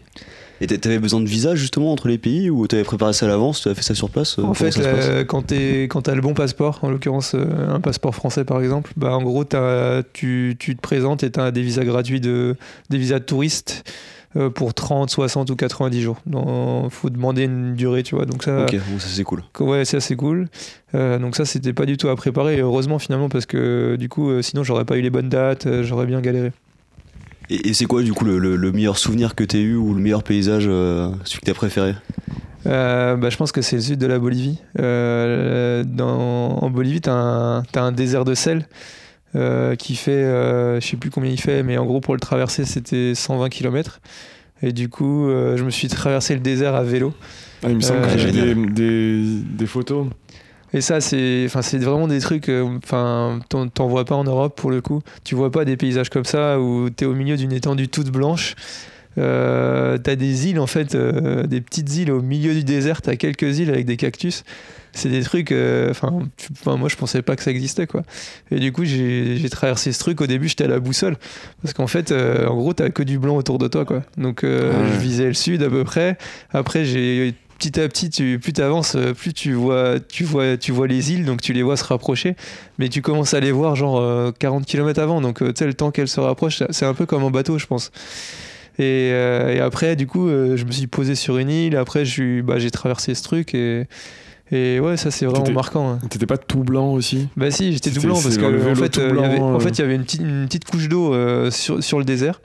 Et t'a- t'avais besoin de visa justement entre les pays ou t'avais préparé ça à l'avance, tu as fait ça sur place euh, En fait, ça euh, quand tu as le bon passeport, en l'occurrence euh, un passeport français par exemple, bah, en gros, t'as- tu, tu te présentes et tu as des visas gratuits, de, des visas de touristes euh, pour 30, 60 ou 90 jours. Il faut demander une durée, tu vois. Donc ça, Ok, bon, ça c'est cool. Ouais, c'est assez cool. Euh, donc ça, c'était pas du tout à préparer. Et heureusement finalement parce que du coup, sinon j'aurais pas eu les bonnes dates, j'aurais bien galéré. Et, et c'est quoi du coup le, le- le meilleur souvenir que t'as eu ou le meilleur paysage, euh, celui que t'as préféré? Euh, bah, je pense que c'est le sud de la Bolivie. Euh, dans, en Bolivie, tu as, un désert de sel euh, qui fait, euh, je sais plus combien il fait, mais en gros, pour le traverser, c'était 120 km. Et du coup, euh, je me suis traversé le désert à vélo. Ah, il me semble Euh, que j'ai des, génial. des, des photos. Et ça, c'est, enfin, c'est vraiment des trucs, euh, enfin, t'en, t'en vois pas en Europe pour le coup. Tu vois pas des paysages comme ça où t'es au milieu d'une étendue toute blanche. Euh, t'as des îles en fait, euh, des petites îles au milieu du désert. T'as quelques îles avec des cactus. C'est des trucs, euh, enfin, moi je pensais pas que ça existait quoi. Et du coup, j'ai, traversé ce truc. Au début, j'étais à la boussole parce qu'en fait, en gros, t'as que du blanc autour de toi quoi. Donc, ouais. je visais le sud à peu près. Après, j'ai petit à petit, tu, plus tu avances, plus tu vois, tu, vois, tu vois les îles, donc tu les vois se rapprocher, mais tu commences à les voir genre euh, 40 km avant, donc euh, tu sais, le temps qu'elles se rapprochent, c'est un peu comme en bateau, je pense. Et, euh, et après, du coup, euh, je me suis posé sur une île, après, bah, j'ai traversé ce truc, et, et ouais, ça c'est vraiment marquant. hein. T'étais pas tout blanc aussi? Bah si, j'étais tout blanc parce que en fait, euh, il y avait, blanc, en euh. fait, il y avait une petite, une petite couche d'eau euh, sur, sur le désert.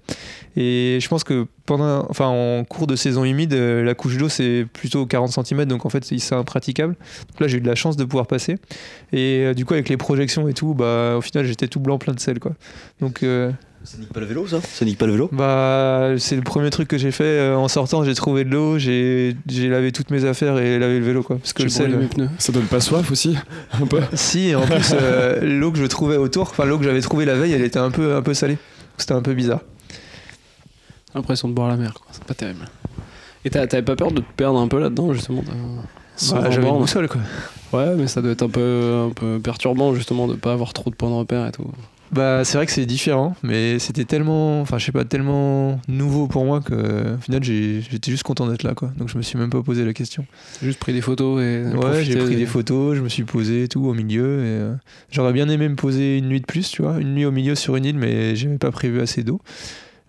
Et je pense que pendant, enfin, en cours de saison humide, euh, la couche d'eau c'est plutôt 40 cm, donc en fait c'est impraticable. Donc là j'ai eu de la chance de pouvoir passer. Et euh, du coup avec les projections et tout, bah au final j'étais tout blanc plein de sel quoi. Donc Ça nique pas le vélo ça Ça nique pas le vélo bah c'est le premier truc que j'ai fait euh, en sortant. J'ai trouvé de l'eau, j'ai j'ai lavé toutes mes affaires et lavé le vélo quoi. Parce que le sel. brûlé mes pneus. Ça donne pas soif aussi Un peu Si, en plus, euh, *laughs* l'eau que je trouvais autour, enfin l'eau que j'avais trouvée la veille, elle était un peu, un peu salée. C'était un peu bizarre. L'impression de boire la mer, quoi. C'est pas terrible. Et t'as- t'avais pas peur de te perdre un peu là-dedans, justement Bah, j'avais une boussole, quoi. Ouais, mais ça doit être un peu, un peu perturbant, justement, de pas avoir trop de points de repère et tout. Bah, c'est vrai que c'est différent, mais c'était tellement, enfin, je sais pas, tellement nouveau pour moi que, au final, j'ai- j'étais juste content d'être là, quoi. Donc, je me suis même pas posé la question. J'ai juste pris des photos et. Ouais, j'ai pris des- des photos, je me suis posé et tout au milieu. Et euh, j'aurais bien aimé me poser une nuit de plus, tu vois, une nuit au milieu sur une île, mais j'avais pas prévu assez d'eau.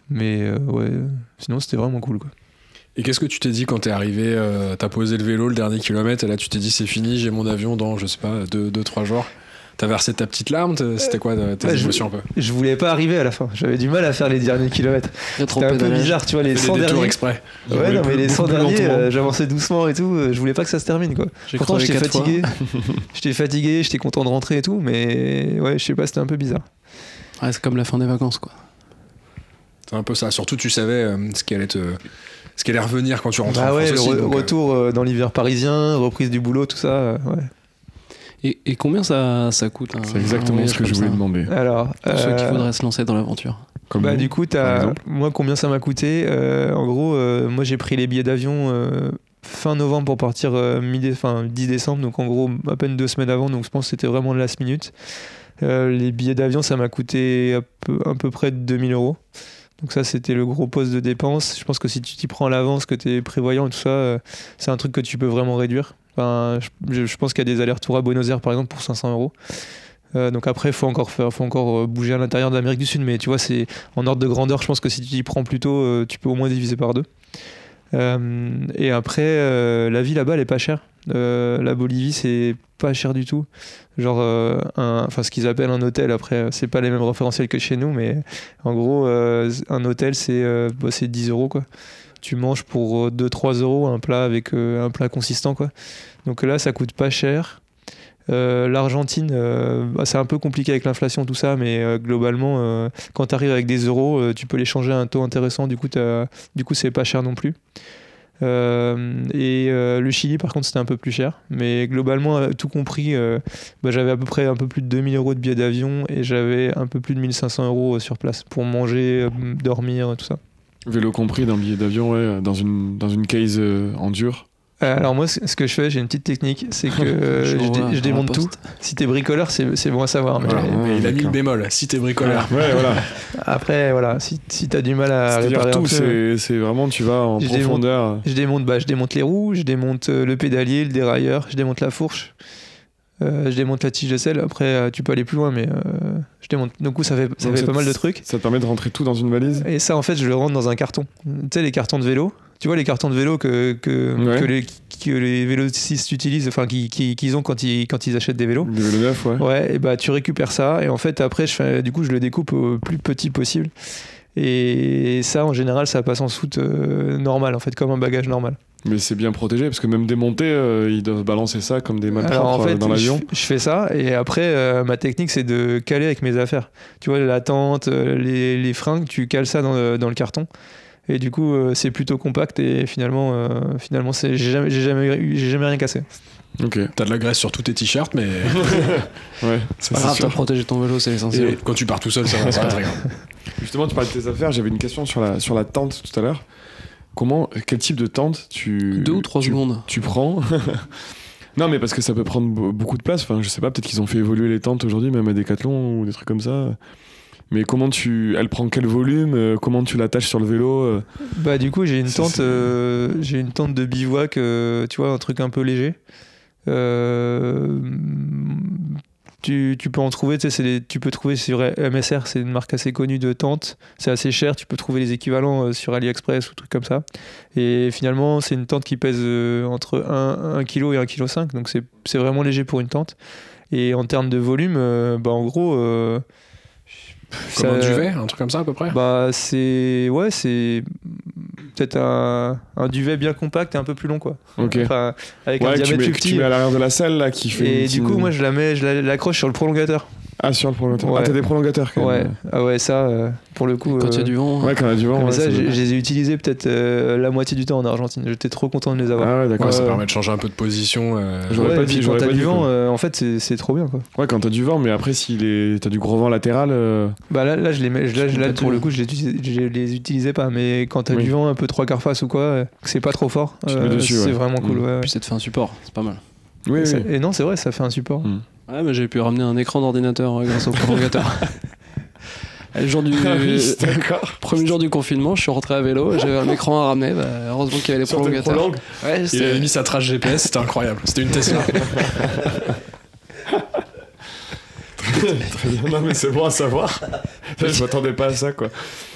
Mais euh, ouais, sinon c'était vraiment cool, quoi. Et qu'est-ce que tu t'es dit quand t'es arrivé euh, T'as posé le vélo le dernier kilomètre et là tu t'es dit c'est fini, j'ai mon avion dans je sais pas 2-3 jours? T'as versé ta petite larme t'es- C'était quoi euh, tes Ouais, je- émotions un peu Je voulais pas arriver à la fin. J'avais du mal à faire les derniers kilomètres. C'était un peu bizarre, tu vois, les Fais 100 des détours derniers. exprès. Ouais, non, mais les 100 beaucoup plus derniers, euh, j'avançais doucement et tout. euh, Je voulais pas que ça se termine, quoi. Pourtant, j'étais fatigué. *laughs* j'étais fatigué, j'étais content de rentrer et tout, mais ouais, je sais pas, c'était un peu bizarre. Ouais, c'est comme la fin des vacances, quoi. C'est un peu ça. Surtout, tu savais euh, ce qui allait te. Ce qui allait revenir quand tu rentrais Bah en ouais, France le aussi, re- donc, retour euh, dans l'hiver parisien, reprise du boulot, tout ça. euh, ouais. Et, et combien ça, ça coûte un- C'est exactement ce que je voulais ça demander. Alors, Pour ceux qui euh, voudraient se lancer dans l'aventure. Comme bah du coup, moi, combien ça m'a coûté Euh, En gros, euh, moi, j'ai pris les billets d'avion euh, fin novembre pour partir euh, mi enfin, 10 décembre, donc en gros, à peine deux semaines avant, donc je pense que c'était vraiment de last minute. Euh, les billets d'avion, ça m'a coûté à peu, à peu près 2000 euros. Donc ça, c'était le gros poste de dépense. Je pense que si tu t'y prends à l'avance, que tu es prévoyant et tout ça, euh, c'est un truc que tu peux vraiment réduire. Je, pense qu'il y a des allers-retours à Buenos Aires, par exemple, pour 500 euros. Euh, donc après, faut encore, faire, faut encore euh, bouger à l'intérieur d'Amérique du Sud. Mais tu vois, c'est en ordre de grandeur, je pense que si tu t'y prends plus tôt, euh, tu peux au moins diviser par deux. Et après, la vie là-bas, elle est pas chère. La Bolivie, c'est pas cher du tout. Genre, ce qu'ils appellent un hôtel, après, c'est pas les mêmes référentiels que chez nous, mais en gros, un hôtel, c'est bah, c'est 10 euros, quoi. Tu manges pour euh, 2-3 euros un plat avec euh, un plat consistant, quoi. Donc là, ça coûte pas cher. Euh, L'Argentine, euh, bah, c'est un peu compliqué avec l'inflation, tout ça, mais euh, globalement, euh, quand tu arrives avec des euros, euh, tu peux les changer à un taux intéressant, du coup, c'est pas cher non plus. Euh, et euh, le Chili, par contre, c'était un peu plus cher, mais globalement, euh, tout compris, euh, bah, j'avais à peu près un peu plus de 2000 euros de billets d'avion et j'avais un peu plus de 1500 euros euh, sur place pour manger, euh, dormir, tout ça. Vélo compris d'un billet d'avion, ouais, dans une, dans une case euh, en dur. Euh, alors moi, ce que je fais, j'ai une petite technique, c'est que euh, *laughs* Je je, dé- l'envoie je à démonte tout. Si t'es bricoleur, c'est c'est bon à savoir. Mais Voilà. Mais il a mis le bémol. Si t'es bricoleur. Ouais, voilà. *laughs* après, voilà, si, si t'as du mal à réparer tout, c'est c'est vraiment, tu vas en Je démonte. profondeur. je démonte, bah, je démonte les roues, je démonte euh, le pédalier, le dérailleur, je démonte la fourche, je démonte la tige de sel. Après, euh, tu peux aller plus loin, mais euh, je démonte. Du coup, ça fait, ça pas mal de trucs. Ça te permet de rentrer tout dans une valise? Et ça, en fait, je le rentre dans un carton. Tu sais, les cartons de vélo. Tu vois, les cartons de vélo que, que, Ouais. que les, que les vélocistes utilisent, enfin, qu'ils qui, qu'ils ont quand ils, quand ils achètent des vélos. Des vélos neufs, ouais. Ouais, et bah tu récupères ça et en fait après je fais, du coup je le découpe au plus petit possible. Et ça en général ça passe en soute euh, normal en fait comme un bagage normal. Mais c'est bien protégé parce que même démonté, euh, ils doivent balancer ça comme des malpropres Alors en euh, fait dans je, l'avion. je fais ça et après euh, ma technique c'est de caler avec mes affaires. Tu vois la tente, les, les fringues, tu cales ça dans le, dans le carton. Et du coup euh, c'est plutôt compact et finalement euh, finalement c'est j'ai jamais j'ai jamais jamais rien cassé. Ok, T'as de la graisse sur tous tes t-shirts, mais *laughs* ouais, ça Pas c'est grave, t'as protégé ton vélo, c'est l'essentiel. et quand tu pars tout seul, ça va, c'est pas très grave. *laughs* Justement, tu parlais de tes affaires, j'avais une question sur la, sur la tente tout à l'heure. Comment, quel type de tente tu. Deux ou trois tu, secondes. Tu prends *laughs* Non, mais parce que ça peut prendre be- beaucoup de place. Enfin, je sais pas, peut-être qu'ils ont fait évoluer les tentes aujourd'hui, même à Decathlon ou des trucs comme ça. Mais comment tu. Elle prend quel volume euh, Comment tu l'attaches sur le vélo euh Bah du coup j'ai une Ça, tente, euh, j'ai une tente de bivouac, euh, tu vois un truc un peu léger. Tu, peux en trouver, tu des- tu peux trouver sur MSR, c'est une marque assez connue de tente. C'est assez cher, tu peux trouver les équivalents euh, sur AliExpress ou trucs comme ça. Et finalement c'est une tente qui pèse euh, entre 1, 1 kg et 1 kg 5, donc c'est c'est vraiment léger pour une tente. Et en termes de volume, euh, bah en gros, Comme un duvet, un truc comme ça à peu près. bah c'est ouais c'est peut-être un, un duvet bien compact et un peu plus long quoi. Ok. Enfin avec un Ouais, que tu diamètre mets, plus que tu petit. mets à l'arrière de la salle là qui fait. Et du coup moi je la mets je la- l'accroche sur le prolongateur. Ah, sur le prolongateur. Ouais. Ah, t'as des prolongateurs quand Ouais même. ah ouais ça euh, pour le coup. Quand il y a euh, du vent. Ouais, quand on a du vent. mais ouais, ça je les ai utilisés peut-être euh, la moitié du temps en Argentine. J'étais trop content de les avoir. Ah ouais, d'accord. Ouais, ça Ouais, permet de changer un peu de position. euh, J'aurais Ouais, pas et dit, quand t'as du vent, euh, en fait c'est trop bien quoi. Ouais, quand t'as du vent, mais après, si les... t'as du gros vent latéral. euh, Bah là, là, je les mets, là, Je là, peux pour le coup je les, les utilisais pas mais quand t'as Oui. du vent un peu trois quarts face ou quoi que c'est pas trop fort Tu te mets dessus, c'est ouais. vraiment cool Mm. ouais, ouais. Puis ça te fait un support, c'est pas mal. Oui, et, ça- et non c'est vrai ça fait un support Ouais, mais j'ai pu ramener un écran d'ordinateur euh, grâce au prolongateur. *laughs* Le jour du Ah oui, d'accord. premier jour du confinement, je suis rentré à vélo, j'avais un écran à ramener. bah, heureusement qu'il y avait les prolongateurs. Ouais, Il avait mis sa trace GPS, c'était incroyable. C'était une Tesla. *laughs* Très bien. Non, mais c'est bon à savoir. Je m'attendais pas à ça, quoi.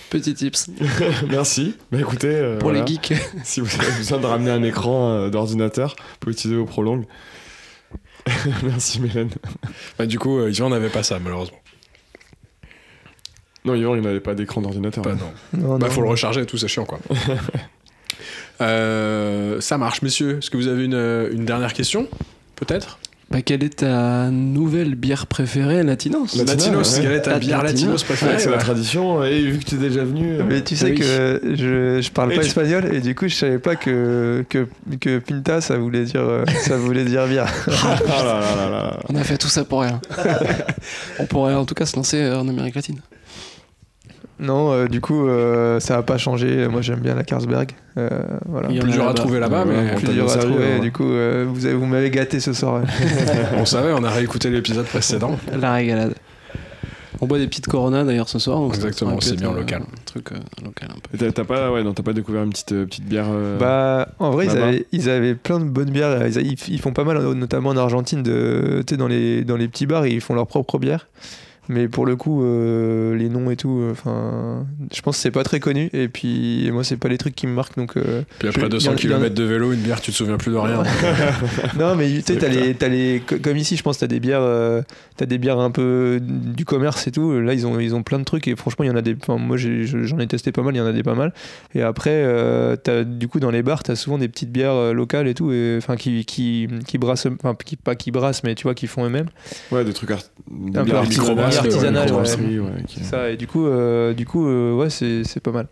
Petit tips *laughs* Merci. Bah écoutez, euh, pour voilà. les geeks. si vous avez besoin de ramener un écran euh, d'ordinateur, vous pouvez utiliser vos prolongues. *laughs* Merci Mélène. Bah, du coup, euh, Yvan n'avait pas ça, malheureusement. Non, Yvan, il n'avait pas d'écran d'ordinateur. Pas, non. Non, Bah, non. faut le recharger et tout, c'est chiant, quoi. *laughs* Euh, ça marche, messieurs. Est-ce que vous avez une, euh, une dernière question Peut-être? Bah, quelle est ta nouvelle bière préférée, Latinos Latinos, ouais. quelle est ta bière Latinos. Latinos préférée Ouais, c'est la tradition. Et vu que tu es déjà venu. euh, Mais tu sais Oui. que je, je parle Et pas tu- espagnol et du coup je savais pas que, que, que Pinta ça voulait dire euh, ça voulait dire bière. *laughs* Ah là là là là. On a fait tout ça pour rien. *laughs* On pourrait en tout cas se lancer en Amérique latine. Non, euh, du coup euh, ça a pas changé. Moi j'aime bien la Carlsberg. Euh, voilà. Il y en Plus a dur à là-bas. trouver là-bas, mais on Plus dur à trouver. hein. Du coup euh, vous, avez, vous m'avez gâté ce soir. *laughs* on savait, on a réécouté l'épisode précédent. La régalade. On boit des petites Corona d'ailleurs ce soir. donc Exactement, c'est bien local. Un truc euh, local un peu. T'as pas, ouais, non, t'as pas découvert une petite, euh, petite bière euh, Bah, en vrai, ils avaient, ils avaient plein de bonnes bières. Ils, font pas mal, notamment en Argentine, de, tu sais, dans les, dans les petits bars, ils font leur propre bière. Mais pour le coup, euh, les noms et tout, enfin, je pense que c'est pas très connu. Et puis, moi, c'est pas les trucs qui me marquent. Donc, euh, Puis après Je- 200 il y en- km de vélo, une bière, tu te souviens plus de rien. *laughs* non, mais tu sais, t'as les, t'as les, co- comme ici, je pense, t'as des bières, euh, t'as des bières un peu du commerce et tout. Là, ils ont, ils ont plein de trucs et franchement, il y en a des. enfin, moi, j'en ai testé pas mal, il y en a des pas mal. Et après, euh, t'as, du coup, dans les bars, t'as souvent des petites bières euh, locales et tout, et, enfin, qui, qui, qui brassent, enfin, qui, pas qui brassent, mais tu vois, qui font eux-mêmes. Ouais, des trucs art... des Un peu bières artisanales, artisanales, ouais, Ça, et du coup, euh, du coup, euh, ouais, c'est, c'est pas mal.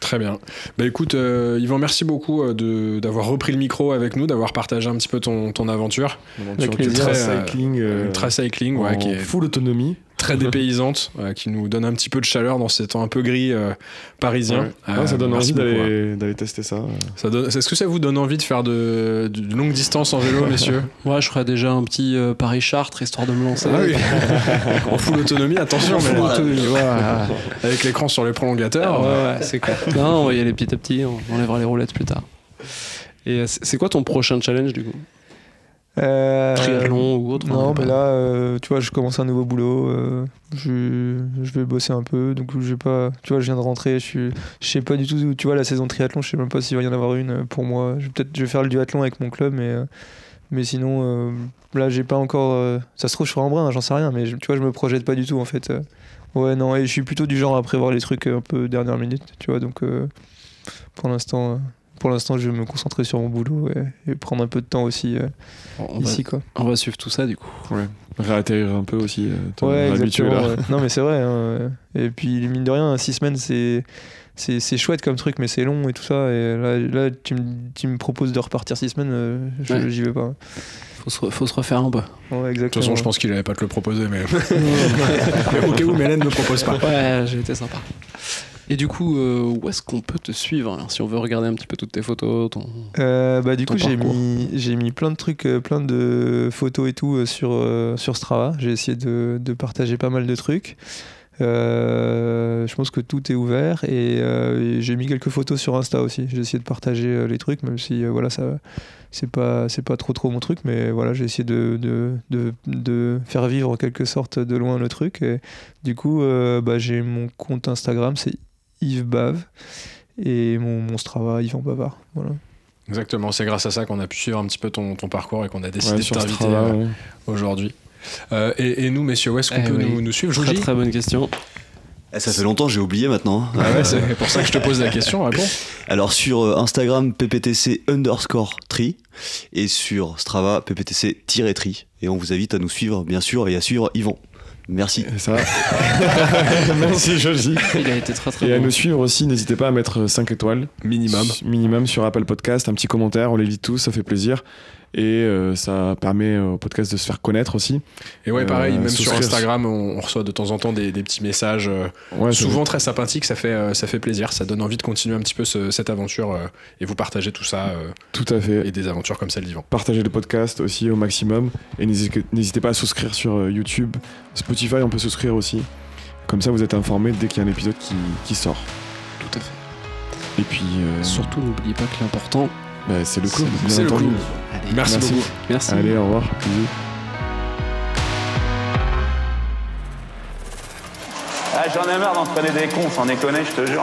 Très bien. Bah écoute, euh, Yvan, merci beaucoup euh, de- d'avoir repris le micro avec nous, d'avoir partagé un petit peu ton, ton aventure. Avec plaisir. ultra Euh, cycling, euh, Ultra cycling, ouais, qui est full autonomie. Très *laughs* dépaysante, euh, qui nous donne un petit peu de chaleur dans ces temps un peu gris euh, parisiens. Ouais. Euh, Ah, ça donne merci envie ouais. d'aller d'aller tester ça. Ça donne- Est-ce que ça vous donne envie de faire de, de longues distances en vélo, *laughs* messieurs Moi, je ferais déjà un petit euh, Paris-Chartres histoire de me lancer. Ah oui. *laughs* En full autonomie, attention, mais Full autonomie, ouais, ouais. avec l'écran sur les prolongateurs. Ah, ouais, euh, ouais, c'est clair. Non, on va y aller petit à petit, on enlèvera les roulettes plus tard. Et euh, c'est quoi ton prochain challenge du coup? Euh, Triathlon ou autre Non, on mais pas- là, euh, tu vois, je commence un nouveau boulot. euh, je, je vais bosser un peu. Donc, je pas. Tu vois, je viens de rentrer. Je. Je sais pas du tout. Tu vois, la saison triathlon, je sais même pas s'il va y en avoir une pour moi. Je vais peut-être. Je vais faire le duathlon avec mon club, mais. mais sinon, là, j'ai pas encore. ça se trouve, je ferai en brun, hein, j'en sais rien. Mais tu vois, je me projette pas du tout, en fait. Ouais, non, et je suis plutôt du genre à prévoir les trucs un peu dernière minute. Tu vois, donc. pour l'instant. Pour l'instant, je vais me concentrer sur mon boulot et, et prendre un peu de temps aussi euh, on, va, ici, quoi. on va suivre tout ça du coup. Réatterrir un peu aussi. euh, Ouais, habitué, exactement. là. ouais. *laughs* Non, mais c'est vrai. hein, ouais. Et puis, mine de rien, six semaines, c'est. C'est chouette comme truc, mais c'est long et tout ça. Et là, là tu, me, tu me proposes de repartir six semaines, euh, Ouais. j'y vais pas. Faut se, re- faut se refaire un peu. Ouais, De toute façon, je pense qu'il allait pas te le proposer, mais *laughs* *laughs* au cas où Mélène ne propose pas. Ouais, j'ai été sympa. Et du coup, euh, où est-ce qu'on peut te suivre alors, Si on veut regarder un petit peu toutes tes photos, ton... Euh, bah, du Ton coup, j'ai mis, j'ai mis plein de trucs, euh, plein de photos et tout sur, sur Strava. J'ai essayé de, de partager pas mal de trucs. Euh, je pense que tout est ouvert et, euh, et j'ai mis quelques photos sur Insta aussi. J'ai essayé de partager euh, les trucs, même si voilà, ça c'est pas c'est pas trop trop mon truc, mais voilà, j'ai essayé de, de, de, de faire vivre en quelque sorte de loin le truc. Et du coup, bah, j'ai mon compte Instagram, c'est Yves Bave et mon, mon Strava Yvan Bavard. Voilà. Exactement, c'est grâce à ça qu'on a pu suivre un petit peu ton, ton parcours et qu'on a décidé Ouais, de t'inviter euh, ouais. aujourd'hui. Euh, et, et nous, messieurs, où est-ce qu'on Eh peut oui. nous, nous suivre Très très bonne question. Eh, ça fait longtemps, j'ai oublié maintenant. hein. Ah ouais, c'est pour ça que je te pose la question. Réponds. *laughs* Alors sur euh, Instagram, pptc underscore tri et sur Strava, pptc-tri. Et on vous invite à nous suivre, bien sûr, et à suivre Yvan. Merci. Ça. *laughs* *laughs* Merci Joji. Il a été très très Et à bon. nous suivre aussi, n'hésitez pas à mettre 5 étoiles. Minimum. Minimum sur Apple Podcast, un petit commentaire, on les lit tous, ça fait plaisir. Et euh, ça permet au podcast de se faire connaître aussi. Et ouais, Euh, pareil, même sur. Instagram, on, on reçoit de temps en temps des, des petits messages, euh, Ouais, souvent très sympathiques, ça fait, euh, ça fait plaisir, ça donne envie de continuer un petit peu ce- cette aventure euh, et vous partager tout ça euh, Tout à fait. et des aventures comme celle d'Yvan. Partagez le podcast aussi au maximum. Et n'hésitez pas à souscrire sur euh, YouTube. Spotify, on peut souscrire aussi. Comme ça, vous êtes informé dès qu'il y a un épisode qui, qui sort. Tout à fait. Et puis, euh, Surtout, n'oubliez pas que l'important, bah, c'est le bien C'est le. Allez, Merci, Merci. beaucoup. merci. Allez, au revoir. Bisous. Ah, J'en ai marre d'entraîner des cons, sans déconner, je te jure.